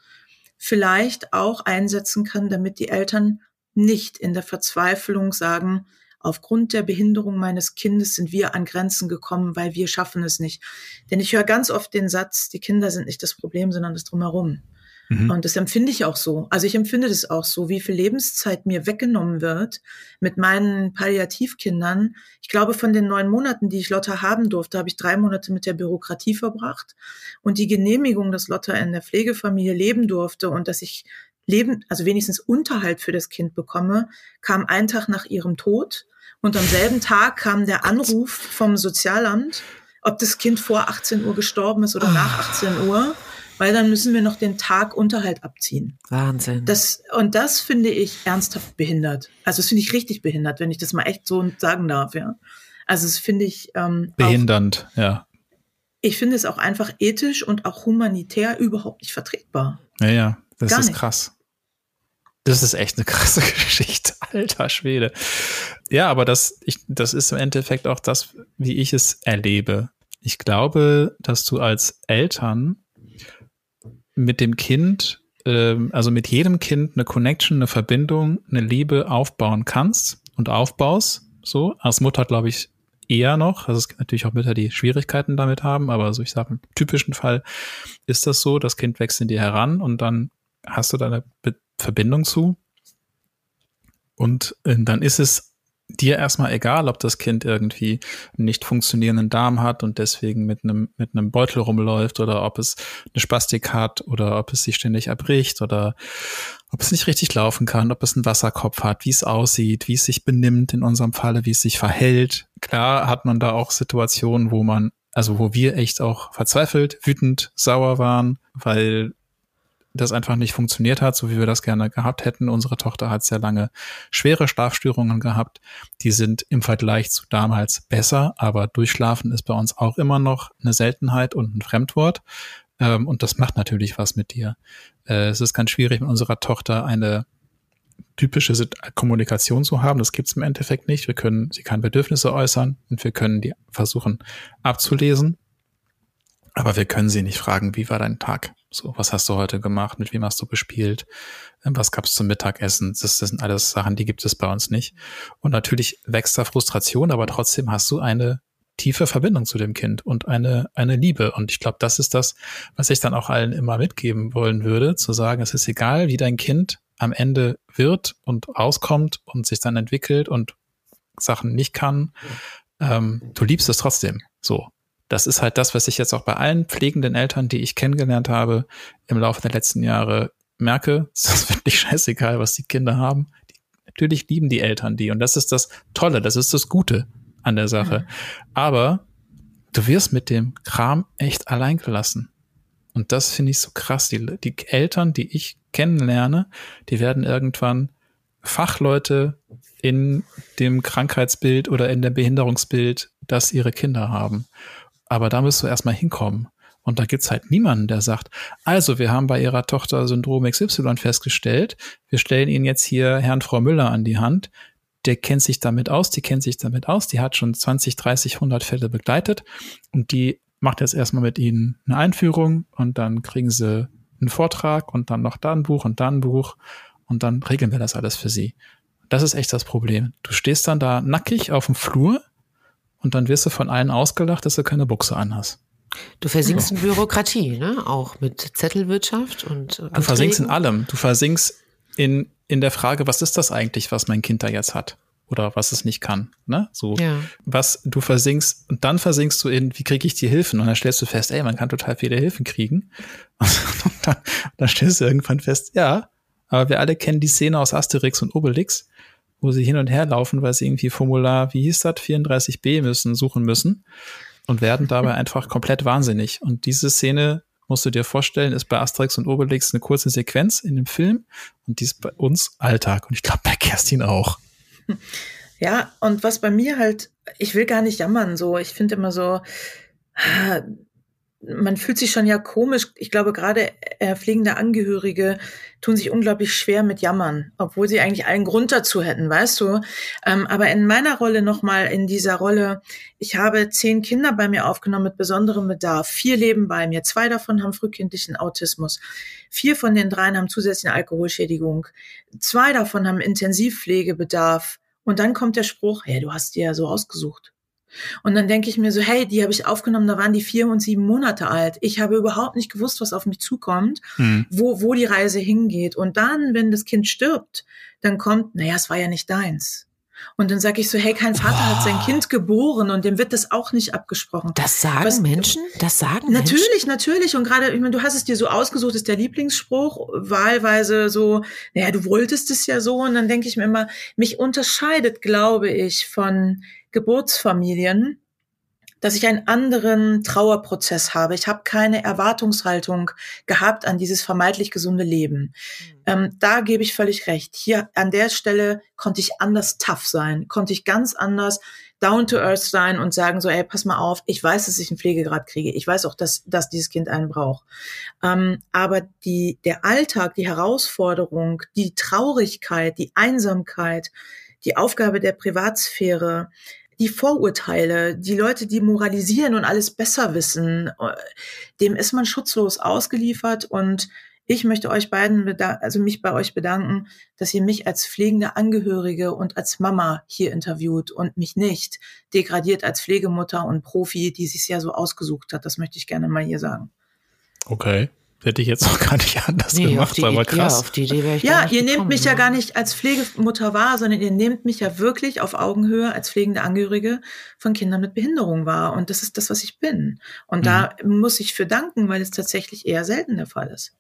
vielleicht auch einsetzen kann, damit die Eltern nicht in der Verzweiflung sagen, aufgrund der Behinderung meines Kindes sind wir an Grenzen gekommen, weil wir schaffen es nicht. Denn ich höre ganz oft den Satz, die Kinder sind nicht das Problem, sondern das drumherum. Mhm. Und das empfinde ich auch so. Also ich empfinde das auch so, wie viel Lebenszeit mir weggenommen wird mit meinen Palliativkindern. Ich glaube, von den neun Monaten, die ich Lotta haben durfte, habe ich drei Monate mit der Bürokratie verbracht. Und die Genehmigung, dass Lotta in der Pflegefamilie leben durfte und dass ich Leben, also wenigstens Unterhalt für das Kind bekomme, kam ein Tag nach ihrem Tod. Und am selben Tag kam der Anruf vom Sozialamt, ob das Kind vor 18 Uhr gestorben ist oder nach 18 Uhr, weil dann müssen wir noch den Tag Unterhalt abziehen. Wahnsinn. Das, und das finde ich ernsthaft behindert. Also das finde ich richtig behindert, wenn ich das mal echt so sagen darf, ja. Also das finde ich ähm, behindernd, auch, ja. Ich finde es auch einfach ethisch und auch humanitär überhaupt nicht vertretbar. Ja, ja, das Gar ist nicht. krass. Das ist echt eine krasse Geschichte, alter Schwede. Ja, aber das, ich, das ist im Endeffekt auch das, wie ich es erlebe. Ich glaube, dass du als Eltern mit dem Kind, äh, also mit jedem Kind eine Connection, eine Verbindung, eine Liebe aufbauen kannst und aufbaust. So, als Mutter glaube ich eher noch. Also es gibt natürlich auch Mütter, die Schwierigkeiten damit haben, aber so ich sage, im typischen Fall ist das so, das Kind wächst in dir heran und dann hast du da eine Be Verbindung zu. Und äh, dann ist es dir erstmal egal, ob das Kind irgendwie einen nicht funktionierenden Darm hat und deswegen mit einem, mit einem Beutel rumläuft oder ob es eine Spastik hat oder ob es sich ständig erbricht oder ob es nicht richtig laufen kann, ob es einen Wasserkopf hat, wie es aussieht, wie es sich benimmt in unserem Falle, wie es sich verhält. Klar hat man da auch Situationen, wo man, also wo wir echt auch verzweifelt, wütend, sauer waren, weil das einfach nicht funktioniert hat, so wie wir das gerne gehabt hätten. Unsere Tochter hat sehr lange schwere Schlafstörungen gehabt. Die sind im Vergleich zu damals besser, aber Durchschlafen ist bei uns auch immer noch eine Seltenheit und ein Fremdwort. Ähm, und das macht natürlich was mit dir. Äh, es ist ganz schwierig, mit unserer Tochter eine typische Kommunikation zu haben. Das gibt es im Endeffekt nicht. Wir können, sie kann Bedürfnisse äußern und wir können die versuchen abzulesen. Aber wir können sie nicht fragen, wie war dein Tag? So, was hast du heute gemacht? Mit wem hast du gespielt? Ähm, was gab's zum Mittagessen? Das, das sind alles Sachen, die gibt es bei uns nicht. Und natürlich wächst da Frustration, aber trotzdem hast du eine tiefe Verbindung zu dem Kind und eine, eine Liebe. Und ich glaube, das ist das, was ich dann auch allen immer mitgeben wollen würde, zu sagen, es ist egal, wie dein Kind am Ende wird und rauskommt und sich dann entwickelt und Sachen nicht kann. Ähm, du liebst es trotzdem. So das ist halt das, was ich jetzt auch bei allen pflegenden Eltern, die ich kennengelernt habe, im Laufe der letzten Jahre merke. Es ist wirklich scheißegal, was die Kinder haben. Die, natürlich lieben die Eltern die. Und das ist das Tolle, das ist das Gute an der Sache. Mhm. Aber du wirst mit dem Kram echt allein gelassen. Und das finde ich so krass. Die, die Eltern, die ich kennenlerne, die werden irgendwann Fachleute in dem Krankheitsbild oder in dem Behinderungsbild, das ihre Kinder haben. Aber da musst du erstmal hinkommen. Und da gibt's halt niemanden, der sagt, also wir haben bei ihrer Tochter Syndrom XY festgestellt, wir stellen Ihnen jetzt hier Herrn Frau Müller an die Hand, der kennt sich damit aus, die kennt sich damit aus, die hat schon 20, 30, 100 Fälle begleitet und die macht jetzt erstmal mit Ihnen eine Einführung und dann kriegen Sie einen Vortrag und dann noch da ein Buch und da ein Buch und dann regeln wir das alles für Sie. Das ist echt das Problem. Du stehst dann da nackig auf dem Flur und dann wirst du von allen ausgelacht, dass du keine Buchse anhast. Du versinkst ja. in Bürokratie, ne? Auch mit Zettelwirtschaft und. Anträgen. Du versinkst in allem. Du versinkst in, in der Frage, was ist das eigentlich, was mein Kind da jetzt hat? Oder was es nicht kann. Ne? So, ja. was du versinkst, und dann versinkst du in, wie kriege ich die Hilfen? Und dann stellst du fest, ey, man kann total viele Hilfen kriegen. Und dann, dann stellst du irgendwann fest, ja, aber wir alle kennen die Szene aus Asterix und Obelix, wo sie hin und her laufen, weil sie irgendwie Formular, wie hieß das, 34b müssen, suchen müssen und werden dabei einfach komplett wahnsinnig. Und diese Szene musst du dir vorstellen, ist bei Asterix und Obelix eine kurze Sequenz in dem Film und die ist bei uns Alltag und ich glaube bei Kerstin auch. Ja, und was bei mir halt, ich will gar nicht jammern, so, ich finde immer so, ah, man fühlt sich schon ja komisch. Ich glaube, gerade äh, pflegende Angehörige tun sich unglaublich schwer mit Jammern, obwohl sie eigentlich allen Grund dazu hätten, weißt du. Ähm, aber in meiner Rolle nochmal, in dieser Rolle, ich habe zehn Kinder bei mir aufgenommen mit besonderem Bedarf. Vier leben bei mir. Zwei davon haben frühkindlichen Autismus. Vier von den dreien haben zusätzliche Alkoholschädigung. Zwei davon haben Intensivpflegebedarf. Und dann kommt der Spruch, hey, du hast dir ja so ausgesucht. Und dann denke ich mir so, hey, die habe ich aufgenommen, da waren die vier und sieben Monate alt. Ich habe überhaupt nicht gewusst, was auf mich zukommt, mhm. wo, wo die Reise hingeht. Und dann, wenn das Kind stirbt, dann kommt, naja, es war ja nicht deins. Und dann sage ich so, hey, kein Vater oh. hat sein Kind geboren und dem wird das auch nicht abgesprochen. Das sagen Was, Menschen? Das sagen Natürlich, Menschen? natürlich. Und gerade, ich meine, du hast es dir so ausgesucht, ist der Lieblingsspruch, wahlweise so, naja, du wolltest es ja so. Und dann denke ich mir immer, mich unterscheidet, glaube ich, von Geburtsfamilien, dass ich einen anderen Trauerprozess habe. Ich habe keine Erwartungshaltung gehabt an dieses vermeintlich gesunde Leben. Mhm. Ähm, da gebe ich völlig recht. Hier an der Stelle konnte ich anders tough sein, konnte ich ganz anders down to earth sein und sagen so, ey, pass mal auf, ich weiß, dass ich einen Pflegegrad kriege. Ich weiß auch, dass, dass dieses Kind einen braucht. Ähm, aber die, der Alltag, die Herausforderung, die Traurigkeit, die Einsamkeit, die Aufgabe der Privatsphäre, die Vorurteile, die Leute, die moralisieren und alles besser wissen, äh, dem ist man schutzlos ausgeliefert und ich möchte euch beiden, also mich bei euch bedanken, dass ihr mich als pflegende Angehörige und als Mama hier interviewt und mich nicht degradiert als Pflegemutter und Profi, die sich ja so ausgesucht hat. Das möchte ich gerne mal hier sagen. Okay. Hätte ich jetzt noch gar nicht anders nee, gemacht, die, aber krass. Ja, auf die Idee wäre ich Ja, ihr nehmt mich ja. ja gar nicht als Pflegemutter wahr, sondern ihr nehmt mich ja wirklich auf Augenhöhe als pflegende Angehörige von Kindern mit Behinderung wahr. Und das ist das, was ich bin. Und mhm. da muss ich für danken, weil es tatsächlich eher selten der Fall ist.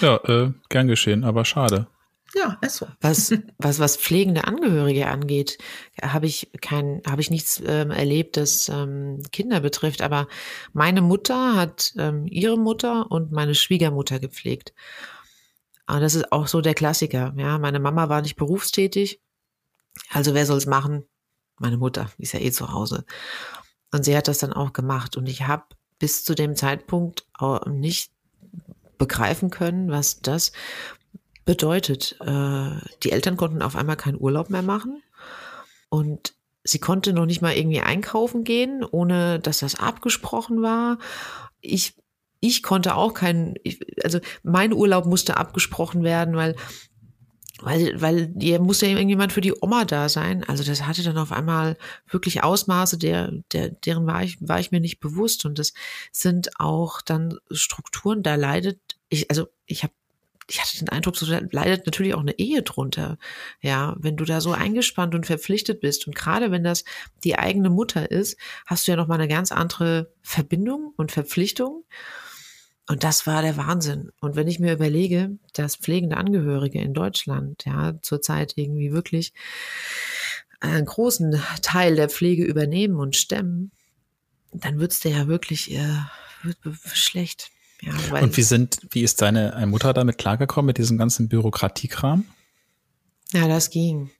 Ja, äh, gern geschehen, aber schade. Ja, ist so. Was, was, was pflegende Angehörige angeht, habe ich kein, habe ich nichts ähm, erlebt, das ähm, Kinder betrifft. Aber meine Mutter hat ähm, ihre Mutter und meine Schwiegermutter gepflegt. Und das ist auch so der Klassiker. Ja, meine Mama war nicht berufstätig. Also wer soll's machen? Meine Mutter, die ist ja eh zu Hause. Und sie hat das dann auch gemacht. Und ich habe bis zu dem Zeitpunkt auch nicht begreifen können, was das bedeutet, äh, die Eltern konnten auf einmal keinen Urlaub mehr machen und sie konnte noch nicht mal irgendwie einkaufen gehen, ohne dass das abgesprochen war. Ich ich konnte auch keinen, also mein Urlaub musste abgesprochen werden, weil weil, weil hier musste ja irgendjemand für die Oma da sein. Also das hatte dann auf einmal wirklich Ausmaße, der, der, deren war ich, war ich mir nicht bewusst. Und das sind auch dann Strukturen, da leidet ich, also ich habe ich hatte den Eindruck, so leidet natürlich auch eine Ehe drunter. Ja, wenn du da so eingespannt und verpflichtet bist und gerade wenn das die eigene Mutter ist, hast du ja noch mal eine ganz andere Verbindung und Verpflichtung. Und das war der Wahnsinn. Und wenn ich mir überlege, dass pflegende Angehörige in Deutschland ja zurzeit irgendwie wirklich einen großen Teil der Pflege übernehmen und stemmen, dann wird's dir ja wirklich äh, wird, wird schlecht. Ja, und wie sind, wie ist deine Mutter damit klargekommen mit diesem ganzen Bürokratiekram? Ja, das ging.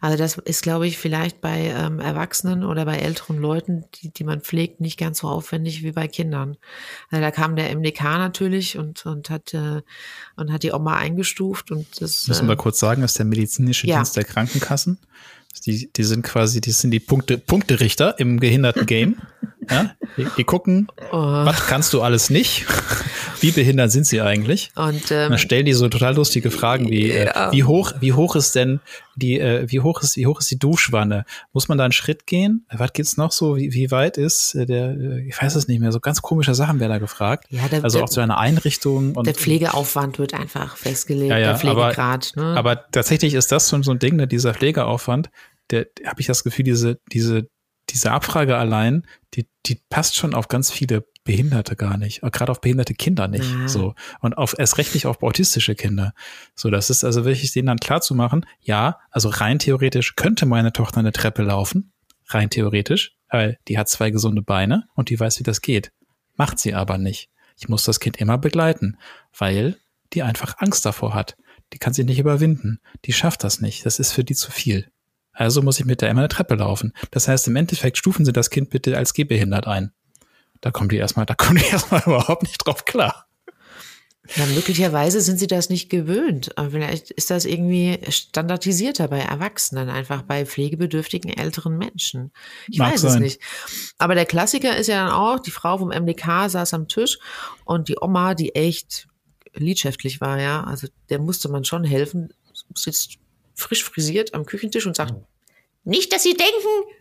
Also das ist, glaube ich, vielleicht bei ähm, Erwachsenen oder bei älteren Leuten, die, die man pflegt, nicht ganz so aufwendig wie bei Kindern. Also da kam der MDK natürlich und, und hat äh, und hat die Oma eingestuft und das. Müssen wir äh, kurz sagen, das ist der medizinische ja. Dienst der Krankenkassen. Die, die sind quasi, die sind die Punkte, Punkterichter im gehinderten Game. Ja? Die, die gucken, oh. was kannst du alles nicht? Wie behindert sind sie eigentlich? Und ähm, dann stellen die so total lustige Fragen wie, äh, ja. wie hoch, wie hoch ist denn die, äh, wie hoch ist, wie hoch ist die Duschwanne? Muss man da einen Schritt gehen? Was gibt's noch so? Wie, wie weit ist äh, der, äh, ich weiß es nicht mehr, so ganz komische Sachen werden da gefragt. Ja, der, also auch zu einer Einrichtung. Und, der Pflegeaufwand wird einfach festgelegt, ja, ja, der Pflegegrad. Aber, ne? aber tatsächlich ist das so, so ein Ding, ne, dieser Pflegeaufwand, der, habe ich das Gefühl, diese, diese, diese Abfrage allein, die, die passt schon auf ganz viele Behinderte gar nicht, gerade auf behinderte Kinder nicht. Ja. So und auf erst recht nicht auf autistische Kinder. So, das ist also wirklich denen dann klar zu machen. Ja, also rein theoretisch könnte meine Tochter eine Treppe laufen, rein theoretisch, weil die hat zwei gesunde Beine und die weiß, wie das geht. Macht sie aber nicht. Ich muss das Kind immer begleiten, weil die einfach Angst davor hat. Die kann sich nicht überwinden. Die schafft das nicht. Das ist für die zu viel. Also muss ich mit der immer eine Treppe laufen. Das heißt, im Endeffekt stufen Sie das Kind bitte als gehbehindert ein. Da kommen die erstmal, da kommen die erstmal überhaupt nicht drauf klar. Ja, möglicherweise sind sie das nicht gewöhnt. Vielleicht ist das irgendwie standardisierter bei Erwachsenen, einfach bei pflegebedürftigen älteren Menschen. Ich Mag weiß sein. es nicht. Aber der Klassiker ist ja dann auch, die Frau vom MDK saß am Tisch und die Oma, die echt liedschäftlich war, ja, also der musste man schon helfen, sitzt frisch frisiert am Küchentisch und sagt, nicht, dass Sie denken,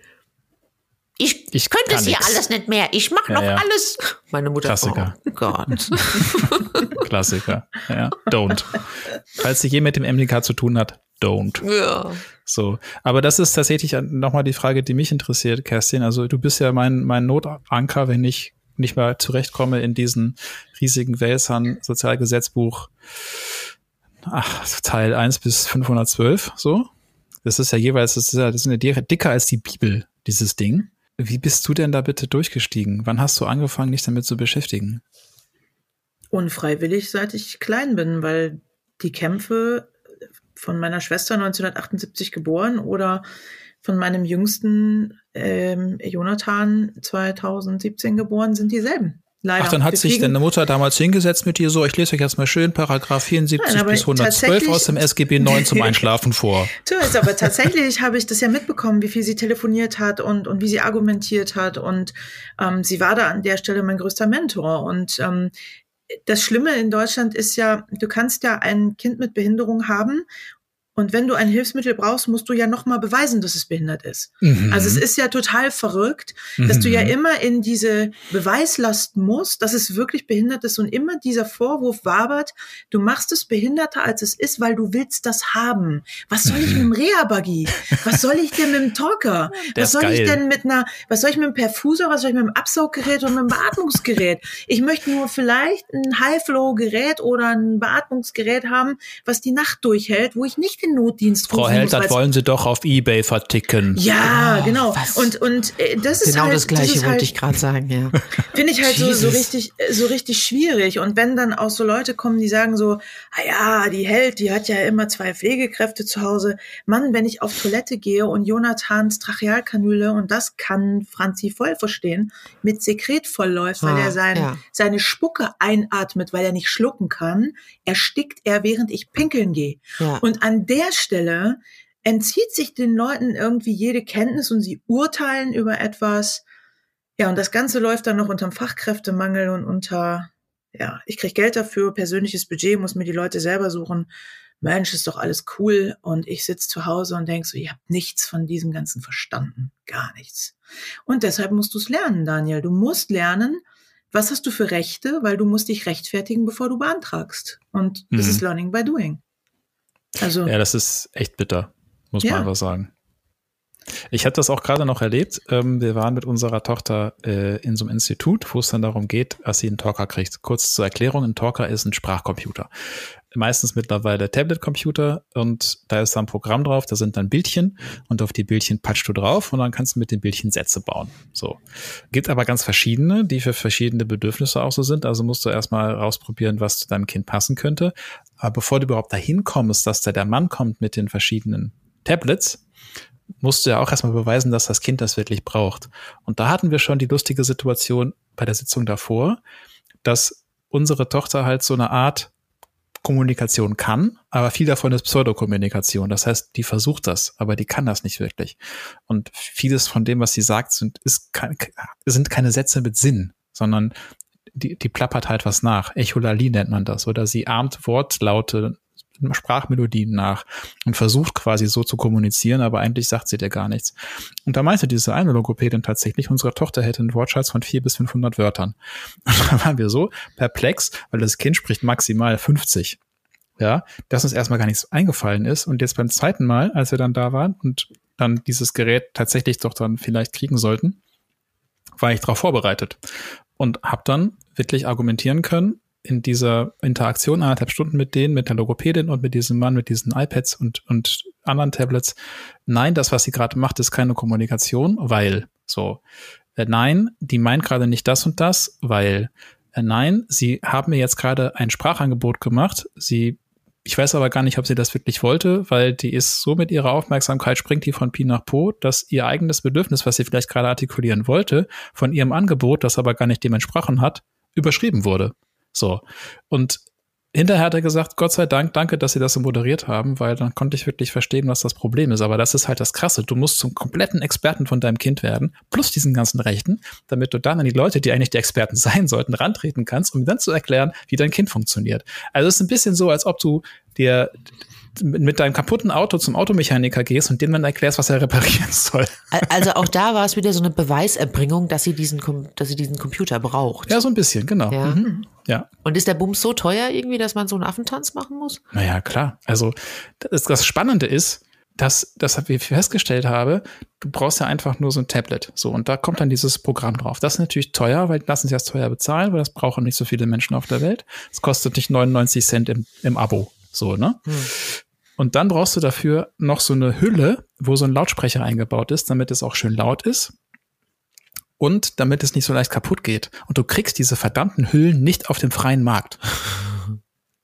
ich, ich könnte es hier alles nicht mehr. Ich mache noch ja. alles. Meine Mutter. Klassiker. Oh Gott. Klassiker. Ja, don't. Falls sie je mit dem MDK zu tun hat, don't. Ja. So. Aber das ist tatsächlich nochmal die Frage, die mich interessiert, Kerstin. Also du bist ja mein, mein Notanker, wenn ich nicht mal zurechtkomme in diesen riesigen Wälsern Sozialgesetzbuch ach, Teil 1 bis 512, so. Das ist ja jeweils, das ist ja, das ist ja dicker als die Bibel, dieses Ding. Wie bist du denn da bitte durchgestiegen? Wann hast du angefangen, dich damit zu beschäftigen? Unfreiwillig, seit ich klein bin, weil die Kämpfe von meiner Schwester 1978 geboren oder von meinem jüngsten ähm, Jonathan 2017 geboren sind dieselben. Leider. Ach, dann hat sich deine Mutter damals hingesetzt mit dir so, ich lese euch jetzt mal schön Paragraph 74 Nein, bis 112 aus dem SGB 9 zum Einschlafen vor. Tu es, aber tatsächlich habe ich das ja mitbekommen, wie viel sie telefoniert hat und, und wie sie argumentiert hat und ähm, sie war da an der Stelle mein größter Mentor und ähm, das Schlimme in Deutschland ist ja, du kannst ja ein Kind mit Behinderung haben und wenn du ein Hilfsmittel brauchst, musst du ja nochmal beweisen, dass es behindert ist. Mhm. Also es ist ja total verrückt, dass mhm. du ja mhm. immer in diese Beweislast musst, dass es wirklich behindert ist und immer dieser Vorwurf wabert, du machst es behinderter, als es ist, weil du willst das haben. Was soll ich mit dem Reha-Buggy? Was soll ich denn mit dem Talker? Was soll geil. ich denn mit einer, was soll ich mit dem Perfusor, was soll ich mit dem Absauggerät und mit dem Beatmungsgerät? Ich möchte nur vielleicht ein High-Flow-Gerät oder ein Beatmungsgerät haben, was die Nacht durchhält, wo ich nicht den Notdienst Frau Held, das wollen Sie doch auf Ebay verticken. Ja, oh, genau. Was? Und, und äh, das ist genau halt, das Gleiche das wollte halt, ich gerade sagen, ja. Finde ich halt so, so richtig, so richtig schwierig. Und wenn dann auch so Leute kommen, die sagen so, ah ja, die Held, die hat ja immer zwei Pflegekräfte zu Hause. Mann, wenn ich auf Toilette gehe und Jonathans Trachealkanüle, und das kann Franzi voll verstehen, mit Sekret vollläuft, weil ah, er sein, ja. seine Spucke einatmet, weil er nicht schlucken kann, erstickt er, während ich pinkeln gehe. Ja. Und an der der Stelle entzieht sich den Leuten irgendwie jede Kenntnis und sie urteilen über etwas. Ja, und das Ganze läuft dann noch unterm Fachkräftemangel und unter, ja, ich krieg Geld dafür, persönliches Budget, muss mir die Leute selber suchen. Mensch, ist doch alles cool. Und ich sitze zu Hause und denk so, ihr habt nichts von diesem Ganzen verstanden. Gar nichts. Und deshalb musst du es lernen, Daniel. Du musst lernen, was hast du für Rechte, weil du musst dich rechtfertigen, bevor du beantragst. Und das mhm. ist Learning by Doing. Also, ja, das ist echt bitter, muss ja. man einfach sagen. Ich hatte das auch gerade noch erlebt. Ähm, wir waren mit unserer Tochter äh, in so einem Institut, wo es dann darum geht, dass sie einen Talker kriegt. Kurz zur Erklärung, ein Talker ist ein Sprachcomputer. Meistens mittlerweile Tablet-Computer und da ist da ein Programm drauf, da sind dann Bildchen und auf die Bildchen patschst du drauf und dann kannst du mit den Bildchen Sätze bauen. So. Gibt aber ganz verschiedene, die für verschiedene Bedürfnisse auch so sind. Also musst du erstmal rausprobieren, was zu deinem Kind passen könnte. Aber bevor du überhaupt dahin kommst, dass da der Mann kommt mit den verschiedenen Tablets, musst du ja auch erstmal beweisen, dass das Kind das wirklich braucht. Und da hatten wir schon die lustige Situation bei der Sitzung davor, dass unsere Tochter halt so eine Art Kommunikation kann, aber viel davon ist Pseudokommunikation. Das heißt, die versucht das, aber die kann das nicht wirklich. Und vieles von dem, was sie sagt, sind, ist, sind keine Sätze mit Sinn, sondern die, die plappert halt was nach. Echolali nennt man das. Oder sie ahmt Wortlaute Sprachmelodien nach und versucht quasi so zu kommunizieren, aber eigentlich sagt sie dir gar nichts. Und da meinte diese eine Logopädin tatsächlich, unsere Tochter hätte einen Wortschatz von vier bis 500 Wörtern. Und da waren wir so perplex, weil das Kind spricht maximal 50. Ja, dass uns erstmal gar nichts eingefallen ist. Und jetzt beim zweiten Mal, als wir dann da waren und dann dieses Gerät tatsächlich doch dann vielleicht kriegen sollten, war ich darauf vorbereitet und habe dann wirklich argumentieren können, in dieser Interaktion anderthalb Stunden mit denen, mit der Logopädin und mit diesem Mann, mit diesen iPads und, und anderen Tablets. Nein, das, was sie gerade macht, ist keine Kommunikation, weil so. Äh, nein, die meint gerade nicht das und das, weil äh, nein, sie haben mir jetzt gerade ein Sprachangebot gemacht. Sie Ich weiß aber gar nicht, ob sie das wirklich wollte, weil die ist so mit ihrer Aufmerksamkeit springt die von Pi nach Po, dass ihr eigenes Bedürfnis, was sie vielleicht gerade artikulieren wollte, von ihrem Angebot, das aber gar nicht dem entsprochen hat, überschrieben wurde. So. Und hinterher hat er gesagt, Gott sei Dank, danke, dass Sie das so moderiert haben, weil dann konnte ich wirklich verstehen, was das Problem ist. Aber das ist halt das Krasse. Du musst zum kompletten Experten von deinem Kind werden, plus diesen ganzen Rechten, damit du dann an die Leute, die eigentlich die Experten sein sollten, rantreten kannst, um dann zu erklären, wie dein Kind funktioniert. Also es ist ein bisschen so, als ob du dir mit deinem kaputten Auto zum Automechaniker gehst und dem dann erklärst, was er reparieren soll. Also auch da war es wieder so eine Beweiserbringung, dass sie diesen, dass sie diesen Computer braucht. Ja, so ein bisschen, genau. Ja. Mhm. ja. Und ist der Bums so teuer irgendwie, dass man so einen Affentanz machen muss? Naja, klar. Also das, das Spannende ist, dass, das ich festgestellt habe, du brauchst ja einfach nur so ein Tablet. So, und da kommt dann dieses Programm drauf. Das ist natürlich teuer, weil lassen sie das teuer bezahlen, weil das brauchen nicht so viele Menschen auf der Welt. Es kostet nicht 99 Cent im, im Abo. So, ne? Hm. Und dann brauchst du dafür noch so eine Hülle, wo so ein Lautsprecher eingebaut ist, damit es auch schön laut ist. Und damit es nicht so leicht kaputt geht. Und du kriegst diese verdammten Hüllen nicht auf dem freien Markt.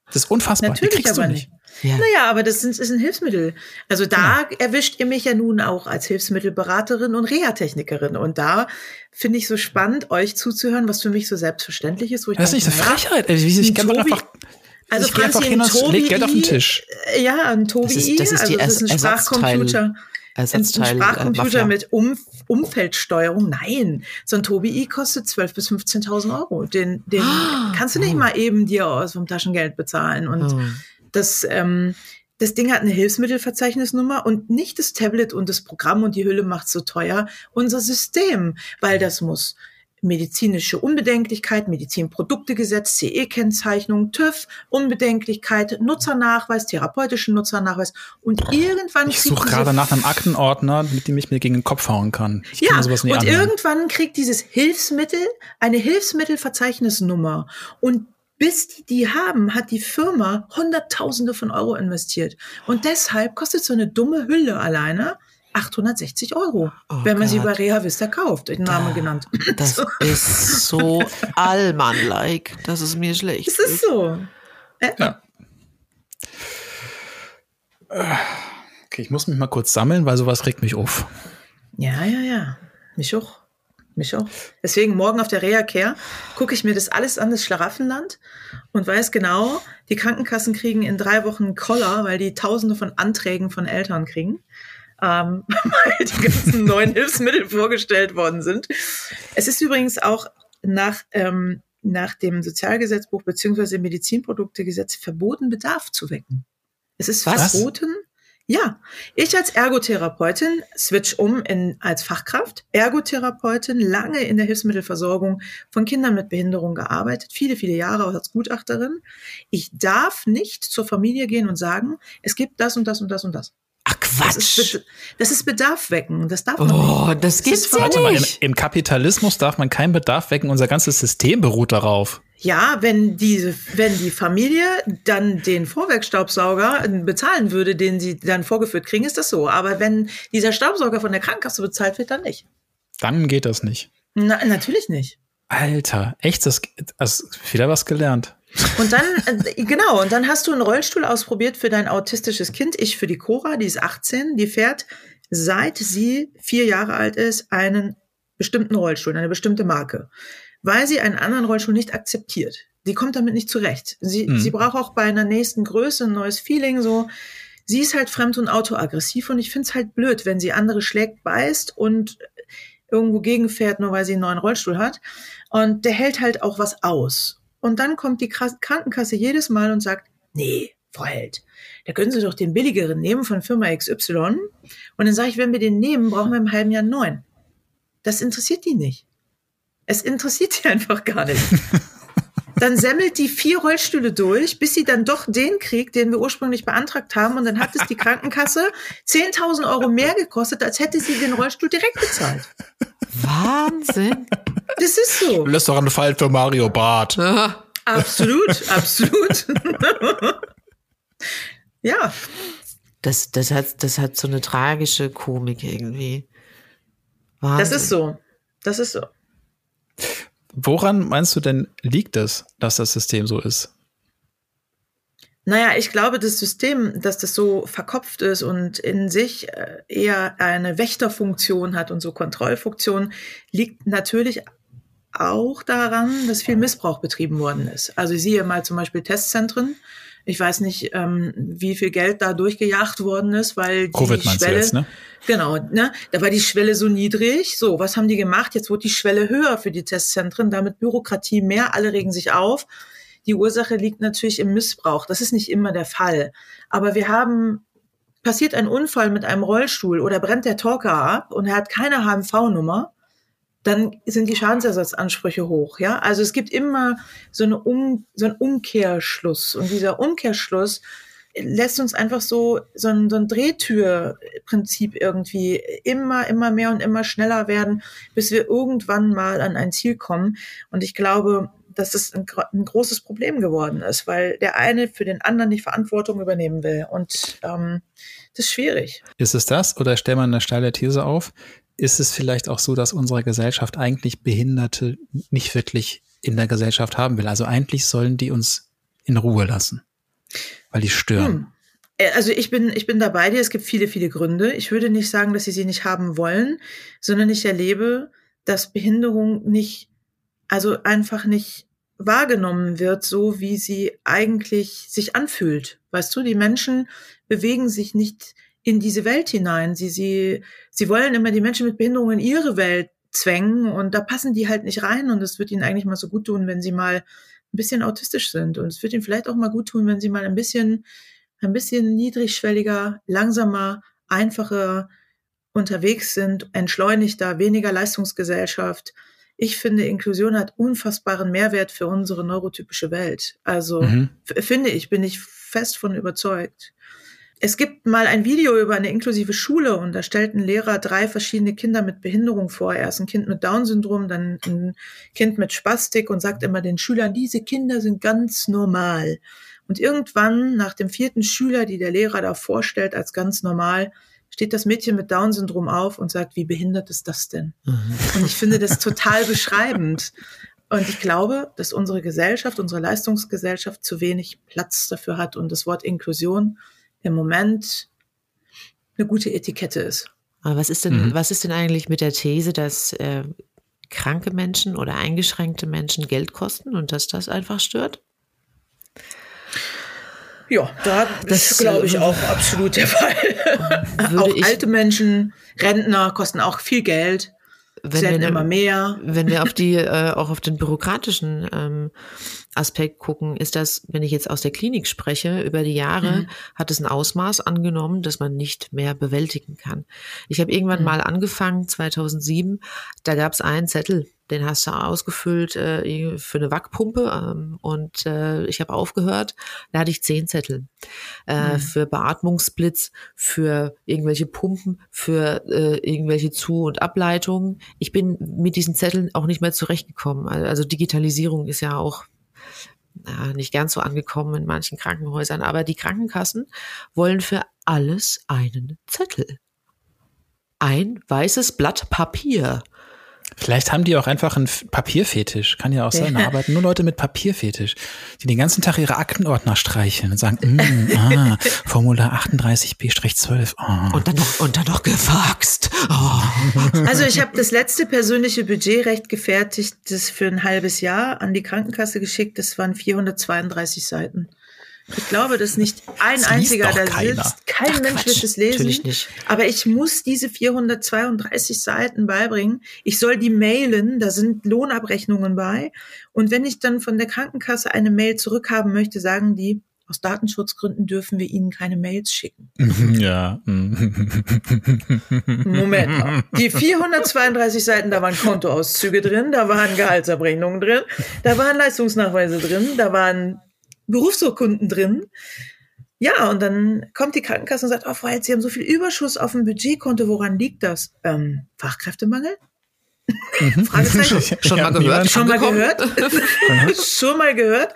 Das ist unfassbar. Natürlich Die kriegst aber du nicht. Ja. Naja, aber das ist, ist ein Hilfsmittel. Also da genau. erwischt ihr mich ja nun auch als Hilfsmittelberaterin und Reha-Technikerin. Und da finde ich so spannend, euch zuzuhören, was für mich so selbstverständlich ist. das ist nicht so Frechheit. Ich, ich kann doch einfach also ich hin und leg Geld auf den Tisch. Ja, ein Tobi, das ist, das ist, also das ist ein Sprachcomputer. Ersatzteil, ein Sprachcomputer äh, mit um, Umfeldsteuerung. Nein, so ein Tobi i kostet 12.000 bis 15.000 Euro. Den, den oh, kannst du nicht oh. mal eben dir aus vom Taschengeld bezahlen. Und oh. das, ähm, das Ding hat eine Hilfsmittelverzeichnisnummer und nicht das Tablet und das Programm und die Hülle macht so teuer. Unser System, weil das muss medizinische Unbedenklichkeit, Medizinproduktegesetz, CE-Kennzeichnung, TÜV, Unbedenklichkeit, Nutzernachweis, therapeutischen Nutzernachweis und irgendwann Ich suche gerade nach einem Aktenordner, mit dem ich mir gegen den Kopf hauen kann. Ich ja, und anhören. irgendwann kriegt dieses Hilfsmittel eine Hilfsmittelverzeichnisnummer und bis die die haben, hat die Firma Hunderttausende von Euro investiert. Und deshalb kostet so eine dumme Hülle alleine 860 Euro, oh wenn man Gott. sie bei Reha Vista kauft, den Namen da, genannt. Das ist so allmann-like, dass es mir schlecht Es ist so. Äh, ja. Okay, ich muss mich mal kurz sammeln, weil sowas regt mich auf. Ja, ja, ja. Mich auch. Mich auch. Deswegen morgen auf der Reha Care gucke ich mir das alles an, das Schlaraffenland, und weiß genau, die Krankenkassen kriegen in drei Wochen einen Koller, weil die tausende von Anträgen von Eltern kriegen ähm, weil die ganzen neuen Hilfsmittel vorgestellt worden sind. Es ist übrigens auch nach, ähm, nach dem Sozialgesetzbuch beziehungsweise Medizinproduktegesetz verboten, Bedarf zu wecken. Es ist Was? verboten. Ja, ich als Ergotherapeutin switch um in, als Fachkraft. Ergotherapeutin, lange in der Hilfsmittelversorgung von Kindern mit Behinderung gearbeitet, viele, viele Jahre als Gutachterin. Ich darf nicht zur Familie gehen und sagen, es gibt das und das und das und das. Ach Quatsch. Das ist, das ist Bedarf wecken. Das darf man oh, nicht. das gibt's das ja nicht. Mal, im, im, Kapitalismus darf man keinen Bedarf wecken. Unser ganzes System beruht darauf. Ja, wenn diese, wenn die Familie dann den Vorwerkstaubsauger bezahlen würde, den sie dann vorgeführt kriegen, ist das so. Aber wenn dieser Staubsauger von der Krankenkasse bezahlt wird, dann nicht. Dann geht das nicht. Na, natürlich nicht. Alter, echt, das, also wieder was gelernt. Und dann, äh, genau, und dann hast du einen Rollstuhl ausprobiert für dein autistisches Kind. Ich für die Cora, die ist 18, die fährt, seit sie vier Jahre alt ist, einen bestimmten Rollstuhl, eine bestimmte Marke, weil sie einen anderen Rollstuhl nicht akzeptiert. Die kommt damit nicht zurecht. Sie, mhm. sie braucht auch bei einer nächsten Größe ein neues Feeling, so. Sie ist halt fremd und autoaggressiv und ich finde es halt blöd, wenn sie andere schlägt, beißt und irgendwo gegenfährt, nur weil sie einen neuen Rollstuhl hat. Und der hält halt auch was aus. Und dann kommt die Krankenkasse jedes Mal und sagt, nee, Frau Held, da können Sie doch den billigeren nehmen von Firma XY. Und dann sage ich, wenn wir den nehmen, brauchen wir im halben Jahr neun. Das interessiert die nicht. Es interessiert die einfach gar nicht. Dann semmelt die vier Rollstühle durch, bis sie dann doch den kriegt, den wir ursprünglich beantragt haben. Und dann hat es die Krankenkasse 10.000 Euro mehr gekostet, als hätte sie den Rollstuhl direkt bezahlt. Wahnsinn. Das ist so. Lässt doch einen Fall für Mario Barth. absolut, absolut. ja. Das, das, hat, das hat so eine tragische Komik irgendwie. Wahnsinn. Das ist so. Das ist so. Woran meinst du denn liegt es, dass das System so ist? Naja, ich glaube, das System, dass das so verkopft ist und in sich äh, eher eine Wächterfunktion hat und so Kontrollfunktion, liegt natürlich auch daran, dass viel Missbrauch betrieben worden ist. Also ich sehe mal zum Beispiel Testzentren. Ich weiß nicht, ähm, wie viel Geld da durchgejagt worden ist, weil die Covid Schwelle, jetzt, ne? genau, ne, da war die Schwelle so niedrig. So, was haben die gemacht? Jetzt wurde die Schwelle höher für die Testzentren, damit Bürokratie mehr, alle regen sich auf. Die Ursache liegt natürlich im Missbrauch. Das ist nicht immer der Fall. Aber wir haben, passiert ein Unfall mit einem Rollstuhl oder brennt der Talker ab und er hat keine HMV-Nummer, dann sind die Schadensersatzansprüche hoch. Ja, also es gibt immer so, eine um, so einen Umkehrschluss und dieser Umkehrschluss lässt uns einfach so so ein, so ein Drehtürprinzip irgendwie immer immer mehr und immer schneller werden, bis wir irgendwann mal an ein Ziel kommen. Und ich glaube, dass es ein, ein großes Problem geworden ist, weil der eine für den anderen die Verantwortung übernehmen will. Und ähm, das ist schwierig. Ist es das oder stellt man eine steile These auf? Ist es vielleicht auch so, dass unsere Gesellschaft eigentlich Behinderte nicht wirklich in der Gesellschaft haben will? Also eigentlich sollen die uns in Ruhe lassen, weil die stören. Hm. Äh, Also ich bin, ich bin dabei dir. Es gibt viele, viele Gründe. Ich würde nicht sagen, dass sie sie nicht haben wollen, sondern ich erlebe, dass Behinderung nicht, also einfach nicht wahrgenommen wird, so wie sie eigentlich sich anfühlt. Weißt du, die Menschen bewegen sich nicht in diese Welt hinein. Sie, sie, sie wollen immer die Menschen mit Behinderung in ihre Welt zwängen und da passen die halt nicht rein und es wird ihnen eigentlich mal so gut tun, wenn sie mal ein bisschen autistisch sind und es wird ihnen vielleicht auch mal gut tun, wenn sie mal ein bisschen, ein bisschen niedrigschwelliger, langsamer, einfacher unterwegs sind, entschleunigter, weniger Leistungsgesellschaft. Ich finde, Inklusion hat unfassbaren Mehrwert für unsere neurotypische Welt. Also Mhm. finde ich, bin ich fest von überzeugt. Es gibt mal ein Video über eine inklusive Schule und da stellt ein Lehrer drei verschiedene Kinder mit Behinderung vor. Erst ein Kind mit Down-Syndrom, dann ein Kind mit Spastik und sagt immer den Schülern, diese Kinder sind ganz normal. Und irgendwann, nach dem vierten Schüler, die der Lehrer da vorstellt als ganz normal, steht das Mädchen mit Down-Syndrom auf und sagt, wie behindert ist das denn? Und ich finde das total beschreibend. Und ich glaube, dass unsere Gesellschaft, unsere Leistungsgesellschaft zu wenig Platz dafür hat und das Wort Inklusion im Moment eine gute Etikette ist. Aber was ist denn, Mhm. was ist denn eigentlich mit der These, dass äh, kranke Menschen oder eingeschränkte Menschen Geld kosten und dass das einfach stört? Ja, da Das, ist, glaube ich, äh, auch absolut der Fall. Auch alte Menschen, Rentner kosten auch viel Geld, Wenn werden wir, immer mehr. wenn wir auf die, äh, auch auf den bürokratischen ähm, Aspekt gucken, ist das, wenn ich jetzt aus der Klinik spreche, über die Jahre Mhm. hat es ein Ausmaß angenommen, das man nicht mehr bewältigen kann. Ich habe irgendwann Mhm. mal angefangen, 2007, da gab es einen Zettel, den hast du ausgefüllt äh, für eine Wackpumpe ähm, und äh, ich habe aufgehört, da hatte ich zehn Zettel äh, Mhm. für Beatmungsblitz, für irgendwelche Pumpen, für äh, irgendwelche Zu- und Ableitungen. Ich bin mit diesen Zetteln auch nicht mehr zurechtgekommen. Also Digitalisierung ist ja auch nicht ganz so angekommen in manchen Krankenhäusern, aber die Krankenkassen wollen für alles einen Zettel. Ein weißes Blatt Papier. Vielleicht haben die auch einfach einen Papierfetisch. Kann ja auch sein. Da arbeiten nur Leute mit Papierfetisch, die den ganzen Tag ihre Aktenordner streicheln und sagen, mm, ah, Formular 38b-12. Oh. Und dann noch, und dann noch gefaxt. Oh. Also ich habe das letzte persönliche Budget recht gefertigt, das für ein halbes Jahr an die Krankenkasse geschickt. Das waren 432 Seiten. Ich glaube, dass nicht ein Das einziger da keiner. sitzt. Kein Ach, Mensch Quatsch. wird es lesen. Natürlich nicht. Aber ich muss diese 432 Seiten beibringen. Ich soll die mailen, da sind Lohnabrechnungen bei. Und wenn ich dann von der Krankenkasse eine Mail zurückhaben möchte, sagen die, aus Datenschutzgründen dürfen wir Ihnen keine Mails schicken. Ja. Moment mal. Die 432 Seiten, da waren Kontoauszüge drin, da waren Gehaltsabrechnungen drin, da waren Leistungsnachweise drin, da waren Berufsurkunden drin. Ja, und dann kommt die Krankenkasse und sagt, oh, Frau Held, Sie haben so viel Überschuss auf dem Budgetkonto, woran liegt das? Ähm, Fachkräftemangel? Fragezeichen. Schon Ja, mal gehört? Schon mal gehört? Schon mal gehört.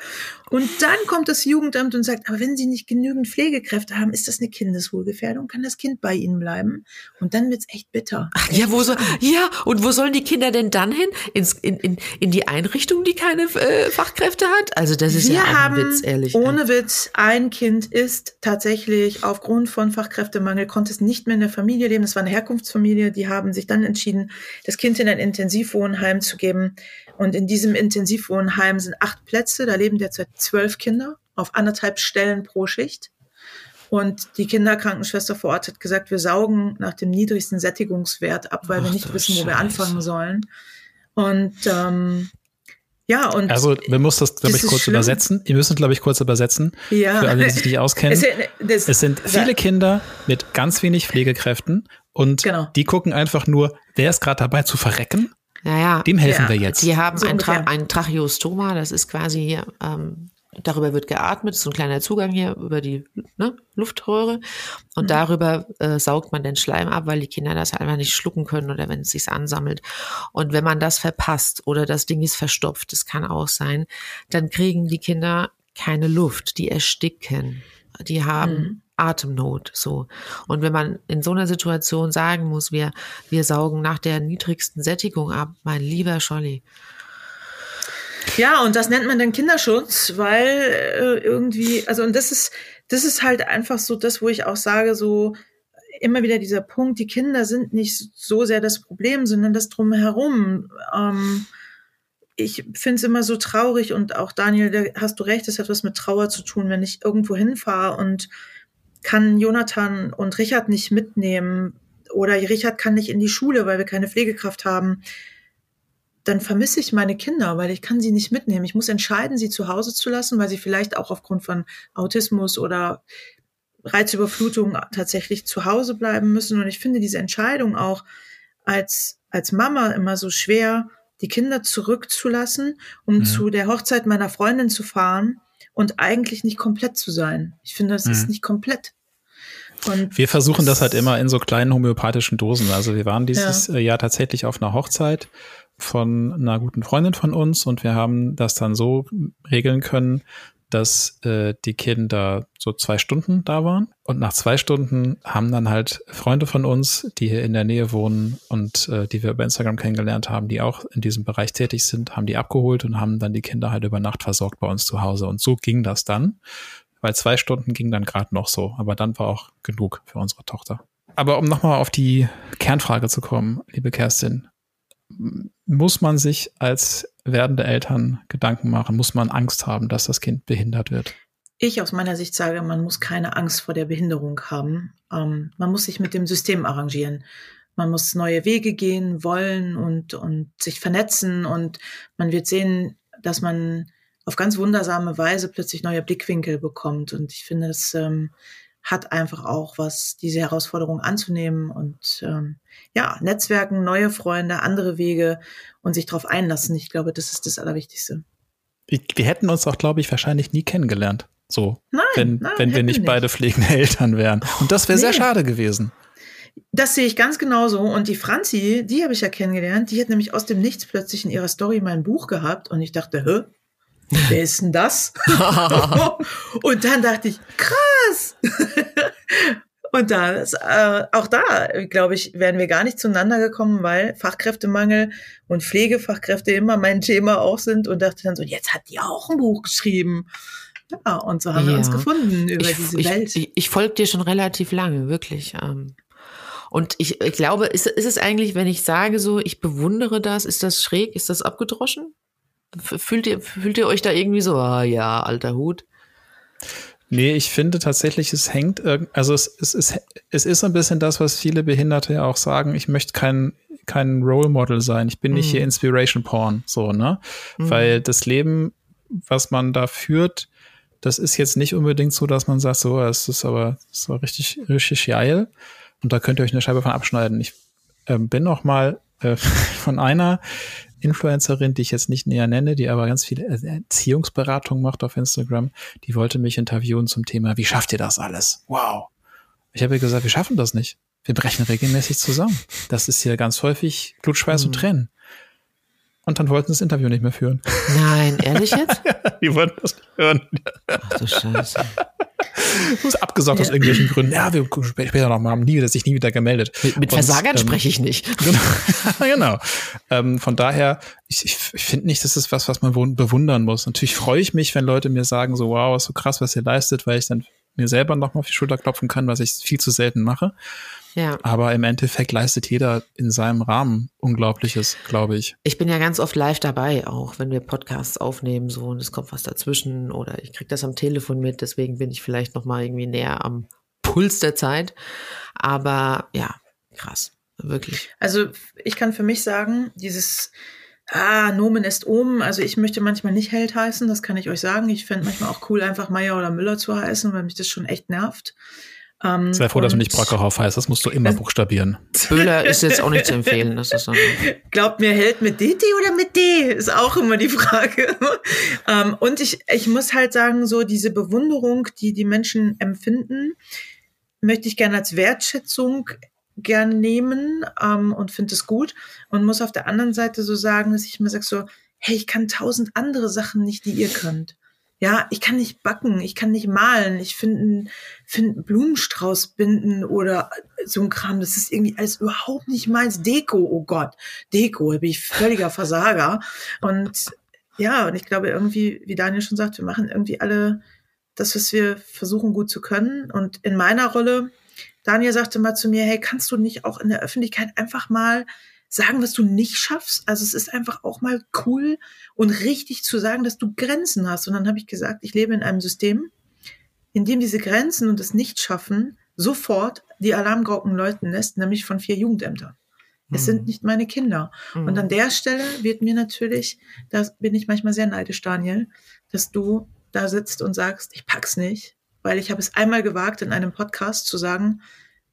Und dann kommt das Jugendamt und sagt, aber wenn Sie nicht genügend Pflegekräfte haben, ist das eine Kindeswohlgefährdung, kann das Kind bei Ihnen bleiben? Und dann wird's echt bitter. Ach, ja, wo so, ja, und wo sollen die Kinder denn dann hin? Ins, in, in, in die Einrichtung, die keine äh, Fachkräfte hat? Also das ist Wir ja ein haben, Witz, ehrlich. ohne Witz, ein Kind ist tatsächlich aufgrund von Fachkräftemangel, konnte es nicht mehr in der Familie leben. Das war eine Herkunftsfamilie. Die haben sich dann entschieden, das Kind in ein Intensivwohnheim zu geben. Und in diesem Intensivwohnheim sind acht Plätze. Da leben derzeit zwölf Kinder auf anderthalb Stellen pro Schicht. Und die Kinderkrankenschwester vor Ort hat gesagt, wir saugen nach dem niedrigsten Sättigungswert ab, weil wir Ach nicht du wissen, wo wir Scheiße. anfangen sollen. Und ähm, ja, und Also, wir müssen das, glaube ich, kurz schlimm. übersetzen. Ihr müsst, glaube ich, kurz übersetzen. ja, Für alle, die sich nicht auskennen. Es, Es sind viele Kinder mit ganz wenig Pflegekräften und Genau. die gucken einfach nur, wer ist gerade dabei zu verrecken, naja, dem helfen Ja, wir jetzt. die haben So ein, Tra ein Tracheostoma, das ist quasi hier, ähm, darüber wird geatmet, das ist so ein kleiner Zugang hier über die ne, Luftröhre und Mhm. darüber äh, saugt man den Schleim ab, weil die Kinder das einfach nicht schlucken können oder wenn es sich ansammelt. Und wenn man das verpasst oder das Ding ist verstopft, das kann auch sein, dann kriegen die Kinder keine Luft, die ersticken. Die haben Mhm. Atemnot, so. Und wenn man in so einer Situation sagen muss, wir, wir saugen nach der niedrigsten Sättigung ab, mein lieber Scholli. Ja, und das nennt man dann Kinderschutz, weil äh, irgendwie, also und das ist, das ist halt einfach so das, wo ich auch sage, so immer wieder dieser Punkt, die Kinder sind nicht so sehr das Problem, sondern das drumherum. Ähm, ich finde es immer so traurig und auch Daniel, da hast du recht, es hat was mit Trauer zu tun, wenn ich irgendwo hinfahre und kann Jonathan und Richard nicht mitnehmen oder Richard kann nicht in die Schule, weil wir keine Pflegekraft haben dann vermisse ich meine Kinder, weil ich kann sie nicht mitnehmen. Ich muss entscheiden, sie zu Hause zu lassen, weil sie vielleicht auch aufgrund von Autismus oder Reizüberflutung tatsächlich zu Hause bleiben müssen. Und ich finde diese Entscheidung auch als, als Mama immer so schwer, die Kinder zurückzulassen, um Mhm. zu der Hochzeit meiner Freundin zu fahren und eigentlich nicht komplett zu sein. Ich finde, das ist Mhm. nicht komplett. Und Wir versuchen das halt Das- immer in so kleinen homöopathischen Dosen. Also wir waren dieses äh, Jahr tatsächlich auf einer Hochzeit von einer guten Freundin von uns und wir haben das dann so regeln können, dass äh, die Kinder so zwei Stunden da waren. Und nach zwei Stunden haben dann halt Freunde von uns, die hier in der Nähe wohnen und äh, die wir über Instagram kennengelernt haben, die auch in diesem Bereich tätig sind, haben die abgeholt und haben dann die Kinder halt über Nacht versorgt bei uns zu Hause. Und so ging das dann weil zwei Stunden ging dann gerade noch so, aber dann war auch genug für unsere Tochter. Aber um nochmal auf die Kernfrage zu kommen, liebe Kerstin, muss man sich als werdende Eltern Gedanken machen, muss man Angst haben, dass das Kind behindert wird? ich aus meiner Sicht sage, man muss keine Angst vor der Behinderung haben. Ähm, man muss sich mit dem System arrangieren. Man muss neue Wege gehen wollen und, und sich vernetzen und man wird sehen, dass man auf ganz wundersame Weise plötzlich neue Blickwinkel bekommt. Und ich finde, es ähm, hat einfach auch was, diese Herausforderung anzunehmen und ähm, ja, Netzwerken, neue Freunde, andere Wege und sich darauf einlassen. Ich glaube, das ist das Allerwichtigste. Ich, wir hätten uns auch, glaube ich, wahrscheinlich nie kennengelernt. So, Nein, wenn, nein, wenn wir nicht beide pflegende Eltern wären. Und das wäre sehr Nee. schade gewesen. Das sehe ich ganz genauso. Und die Franzi, die habe ich ja kennengelernt, die hat nämlich aus dem Nichts plötzlich in ihrer Story mein Buch gehabt und ich dachte, hä? Wer ist denn das? und dann dachte ich, krass. und da, ist, äh, auch da, glaube ich, wären wir gar nicht zueinander gekommen, weil Fachkräftemangel und Pflegefachkräfte immer mein Thema auch sind und dachte dann so, jetzt hat die auch ein Buch geschrieben. Ja, und so haben wir Ja. uns gefunden über ich, diese ich, Welt. Ich, ich folge dir schon relativ lange, wirklich. ähm. Und ich, ich glaube, ist, ist es eigentlich, wenn ich sage so, ich bewundere das, ist das schräg, ist das abgedroschen? Fühlt ihr, fühlt ihr euch da irgendwie so, ah ja, alter Hut? Nee, ich finde tatsächlich, es hängt, also es, es, es, es ist ein bisschen das, was viele Behinderte ja auch sagen, ich möchte kein, kein Role Model sein, ich bin nicht Mhm. hier Inspiration Porn, so, ne? Weil das Leben, was man da führt, das ist jetzt nicht unbedingt so, dass man sagt, so, es ist aber so richtig, richtig geil und da könnt ihr euch eine Scheibe von abschneiden. Ich ähm, bin noch mal äh, von einer Influencerin, die ich jetzt nicht näher nenne, die aber ganz viele äh, Erziehungsberatung macht auf Instagram, die wollte mich interviewen zum Thema, wie schafft ihr das alles? Wow. Ich habe ihr gesagt, wir schaffen das nicht. Wir brechen regelmäßig zusammen. Das ist hier ganz häufig Blut, Schweiß und Mhm. Tränen. Und dann wollten sie das Interview nicht mehr führen. Nein, ehrlich jetzt? die wollten das nicht hören. Ach du Scheiße. Das ist abgesagt aus irgendwelchen Gründen. Ja, wir gucken später nochmal, haben nie, sich nie wieder gemeldet. Mit, mit Versagern ähm, spreche ich nicht. Genau. genau. Ähm, von daher, ich, ich, finde nicht, das ist was, was man bewundern muss. Natürlich freue ich mich, wenn Leute mir sagen, so, wow, ist so krass, was ihr leistet, weil ich dann mir selber nochmal auf die Schulter klopfen kann, was ich viel zu selten mache. Ja. Aber im Endeffekt leistet jeder in seinem Rahmen Unglaubliches, glaube ich. Ich bin ja ganz oft live dabei, auch wenn wir Podcasts aufnehmen, so und es kommt was dazwischen oder ich kriege das am Telefon mit, deswegen bin ich vielleicht noch mal irgendwie näher am Puls der Zeit. Aber ja, krass, wirklich. Also ich kann für mich sagen, dieses Ah, Nomen est Omen. Also ich möchte manchmal nicht Held heißen, das kann ich euch sagen. Ich fände manchmal auch cool, einfach Meier oder Müller zu heißen, weil mich das schon echt nervt. Ähm, Sei froh, dass du nicht Brockerhoff heißt, das musst du immer buchstabieren. Böhler ist jetzt auch nicht zu empfehlen. Das ist so Glaubt mir, Held mit DT oder mit D? Ist auch immer die Frage. ähm, und ich, ich muss halt sagen, so diese Bewunderung, die die Menschen empfinden, möchte ich gerne als Wertschätzung gerne nehmen ähm, und finde es gut und muss auf der anderen Seite so sagen, dass ich mir sage so, hey, ich kann tausend andere Sachen nicht, die ihr könnt. Ja, ich kann nicht backen, ich kann nicht malen, ich finde find Blumenstrauß binden oder so ein Kram, das ist irgendwie alles überhaupt nicht meins. Deko, oh Gott, Deko, da bin ich völliger Versager. Und ja, und ich glaube irgendwie, wie Daniel schon sagt, wir machen irgendwie alle das, was wir versuchen gut zu können. Und in meiner Rolle, Daniel sagte mal zu mir, hey, kannst du nicht auch in der Öffentlichkeit einfach mal sagen, was du nicht schaffst? Also es ist einfach auch mal cool und richtig zu sagen, dass du Grenzen hast. Und dann habe ich gesagt, ich lebe in einem System, in dem diese Grenzen und das Nichtschaffen sofort die Alarmglocken läuten lässt, nämlich von vier Jugendämtern. Es sind nicht meine Kinder. Mhm. Und an der Stelle wird mir natürlich, da bin ich manchmal sehr neidisch, Daniel, dass du da sitzt und sagst, ich pack's nicht, weil ich habe es einmal gewagt, in einem Podcast zu sagen,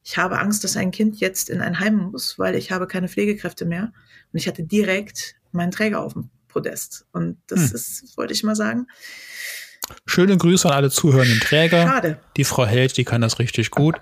ich habe Angst, dass ein Kind jetzt in ein Heim muss, weil ich habe keine Pflegekräfte mehr. Und ich hatte direkt meinen Träger auf dem Podest. Und das Hm. ist, wollte ich mal sagen. Schöne Grüße an alle zuhörenden Träger. Schade. Die Frau Held, die kann das richtig gut.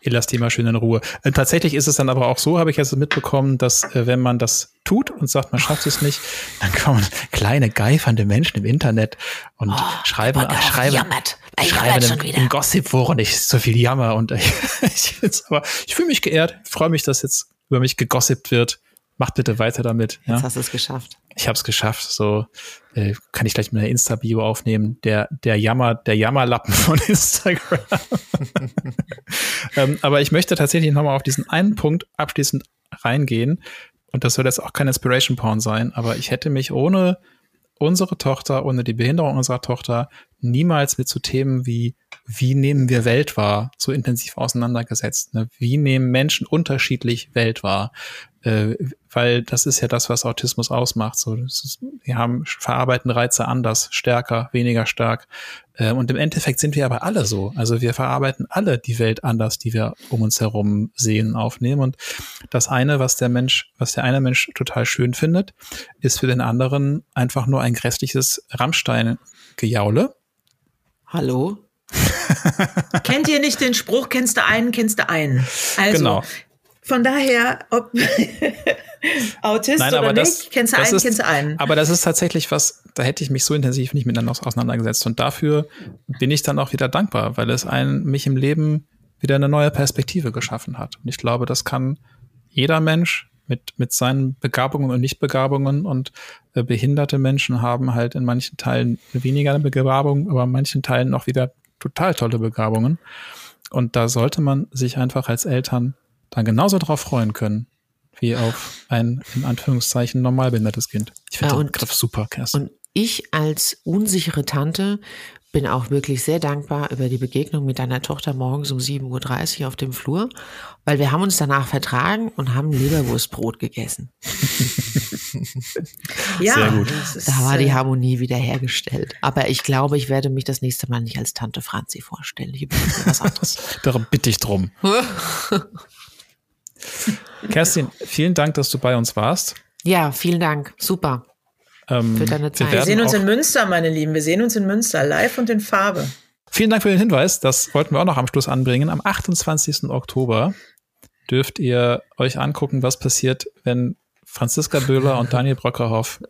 Ihr lasst die mal schön in Ruhe. Äh, tatsächlich ist es dann aber auch so, habe ich jetzt mitbekommen, dass äh, wenn man das tut und sagt, man schafft es nicht, dann kommen kleine geifernde Menschen im Internet und schreiben, aber der schreiben, jammert. Er schreiben im, schon wieder. im Gossip-Foren nicht so viel Jammer und ich, ich, aber, ich fühle mich geehrt, freue mich, dass jetzt über mich gegossipt wird. Macht bitte weiter damit. Ja? Jetzt hast du es geschafft. ich habe es geschafft. So äh, kann ich gleich mit einer Insta-Bio aufnehmen. Der der Jammer der Jammerlappen von Instagram. ähm, aber ich möchte tatsächlich noch mal auf diesen einen Punkt abschließend reingehen. Und das soll jetzt auch kein Inspiration Porn sein. Aber ich hätte mich ohne unsere Tochter, ohne die Behinderung unserer Tochter niemals mit so Themen wie wie nehmen wir Welt wahr so intensiv auseinandergesetzt. Ne? Wie nehmen Menschen unterschiedlich Welt wahr? Äh, weil das ist ja das, was Autismus ausmacht. So, ist, wir haben verarbeiten Reize anders, stärker, weniger stark. Äh, und im Endeffekt sind wir aber alle so. Also wir verarbeiten alle die Welt anders, die wir um uns herum sehen, aufnehmen. Und das eine, was der Mensch, was der eine Mensch total schön findet, ist für den anderen einfach nur ein grässliches Rammstein-Gejaule. Hallo? Kennt ihr nicht den Spruch, kennst du einen, kennst du einen? Also, Genau. von daher, ob Autist Nein, oder nicht, das- kennst du einen, ist- kennst du einen. Aber das ist tatsächlich was, da hätte ich mich so intensiv nicht miteinander auseinandergesetzt. Und dafür bin ich dann auch wieder dankbar, weil es einen, mich im Leben wieder eine neue Perspektive geschaffen hat. Und ich glaube, das kann jeder Mensch mit, mit seinen Begabungen und Nichtbegabungen und äh, behinderte Menschen haben halt in manchen Teilen weniger eine Begabung, aber in manchen Teilen auch wieder total tolle Begabungen. Und da sollte man sich einfach als Eltern dann genauso drauf freuen können, wie auf ein, in Anführungszeichen, normal behindertes Kind. Ich finde Ja, den Begriff super, Kerstin. Und ich als unsichere Tante bin auch wirklich sehr dankbar über die Begegnung mit deiner Tochter morgens um 7.30 Uhr auf dem Flur, weil wir haben uns danach vertragen und haben Leberwurstbrot gegessen. ja, Sehr gut. das ist, Da war die äh, Harmonie wiederhergestellt. Aber ich glaube, ich werde mich das nächste Mal nicht als Tante Franzi vorstellen. Ich überlege mir was anderes. Darum bitte ich drum. Kerstin, vielen Dank, dass du bei uns warst. ja, vielen Dank. Super. Ähm, Für deine wir Zeit. Wir werden sehen uns in Münster, meine Lieben. Wir sehen uns in Münster, live und in Farbe. Vielen Dank für den Hinweis. Das wollten wir auch noch am Schluss anbringen. Am 28. Oktober dürft ihr euch angucken, was passiert, wenn Franziska Böhler und Daniel Brockerhoff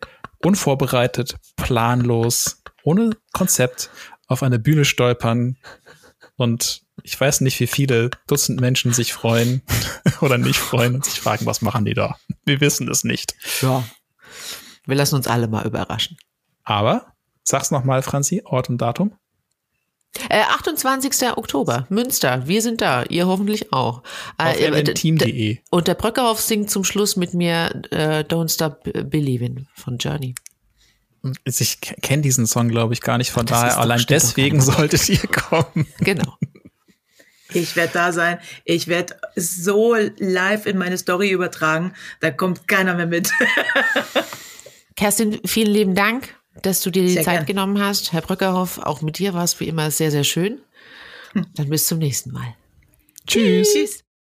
unvorbereitet, planlos, ohne Konzept auf eine Bühne stolpern und ich weiß nicht, wie viele Dutzend Menschen sich freuen oder nicht freuen und sich fragen, was machen die da? Wir wissen es nicht. Ja. Wir lassen uns alle mal überraschen. Aber, sag's nochmal, Franzi, Ort und Datum. Äh, 28. Oktober, Münster. Wir sind da. Ihr hoffentlich auch. Auf äh, lnteam.de. Und der Bröckerhoff singt zum Schluss mit mir äh, Don't Stop Believing von Journey. Ich kenne diesen Song, glaube ich, gar nicht. Von daher, allein deswegen solltet ihr kommen. Genau. Ich werde da sein. Ich werde so live in meine Story übertragen. Da kommt keiner mehr mit. Kerstin, vielen lieben Dank, dass du dir die Sehr Zeit gern. genommen hast. Herr Bröckerhoff, auch mit dir war es wie immer sehr, sehr schön. Dann bis zum nächsten Mal. Tschüss. Tschüss.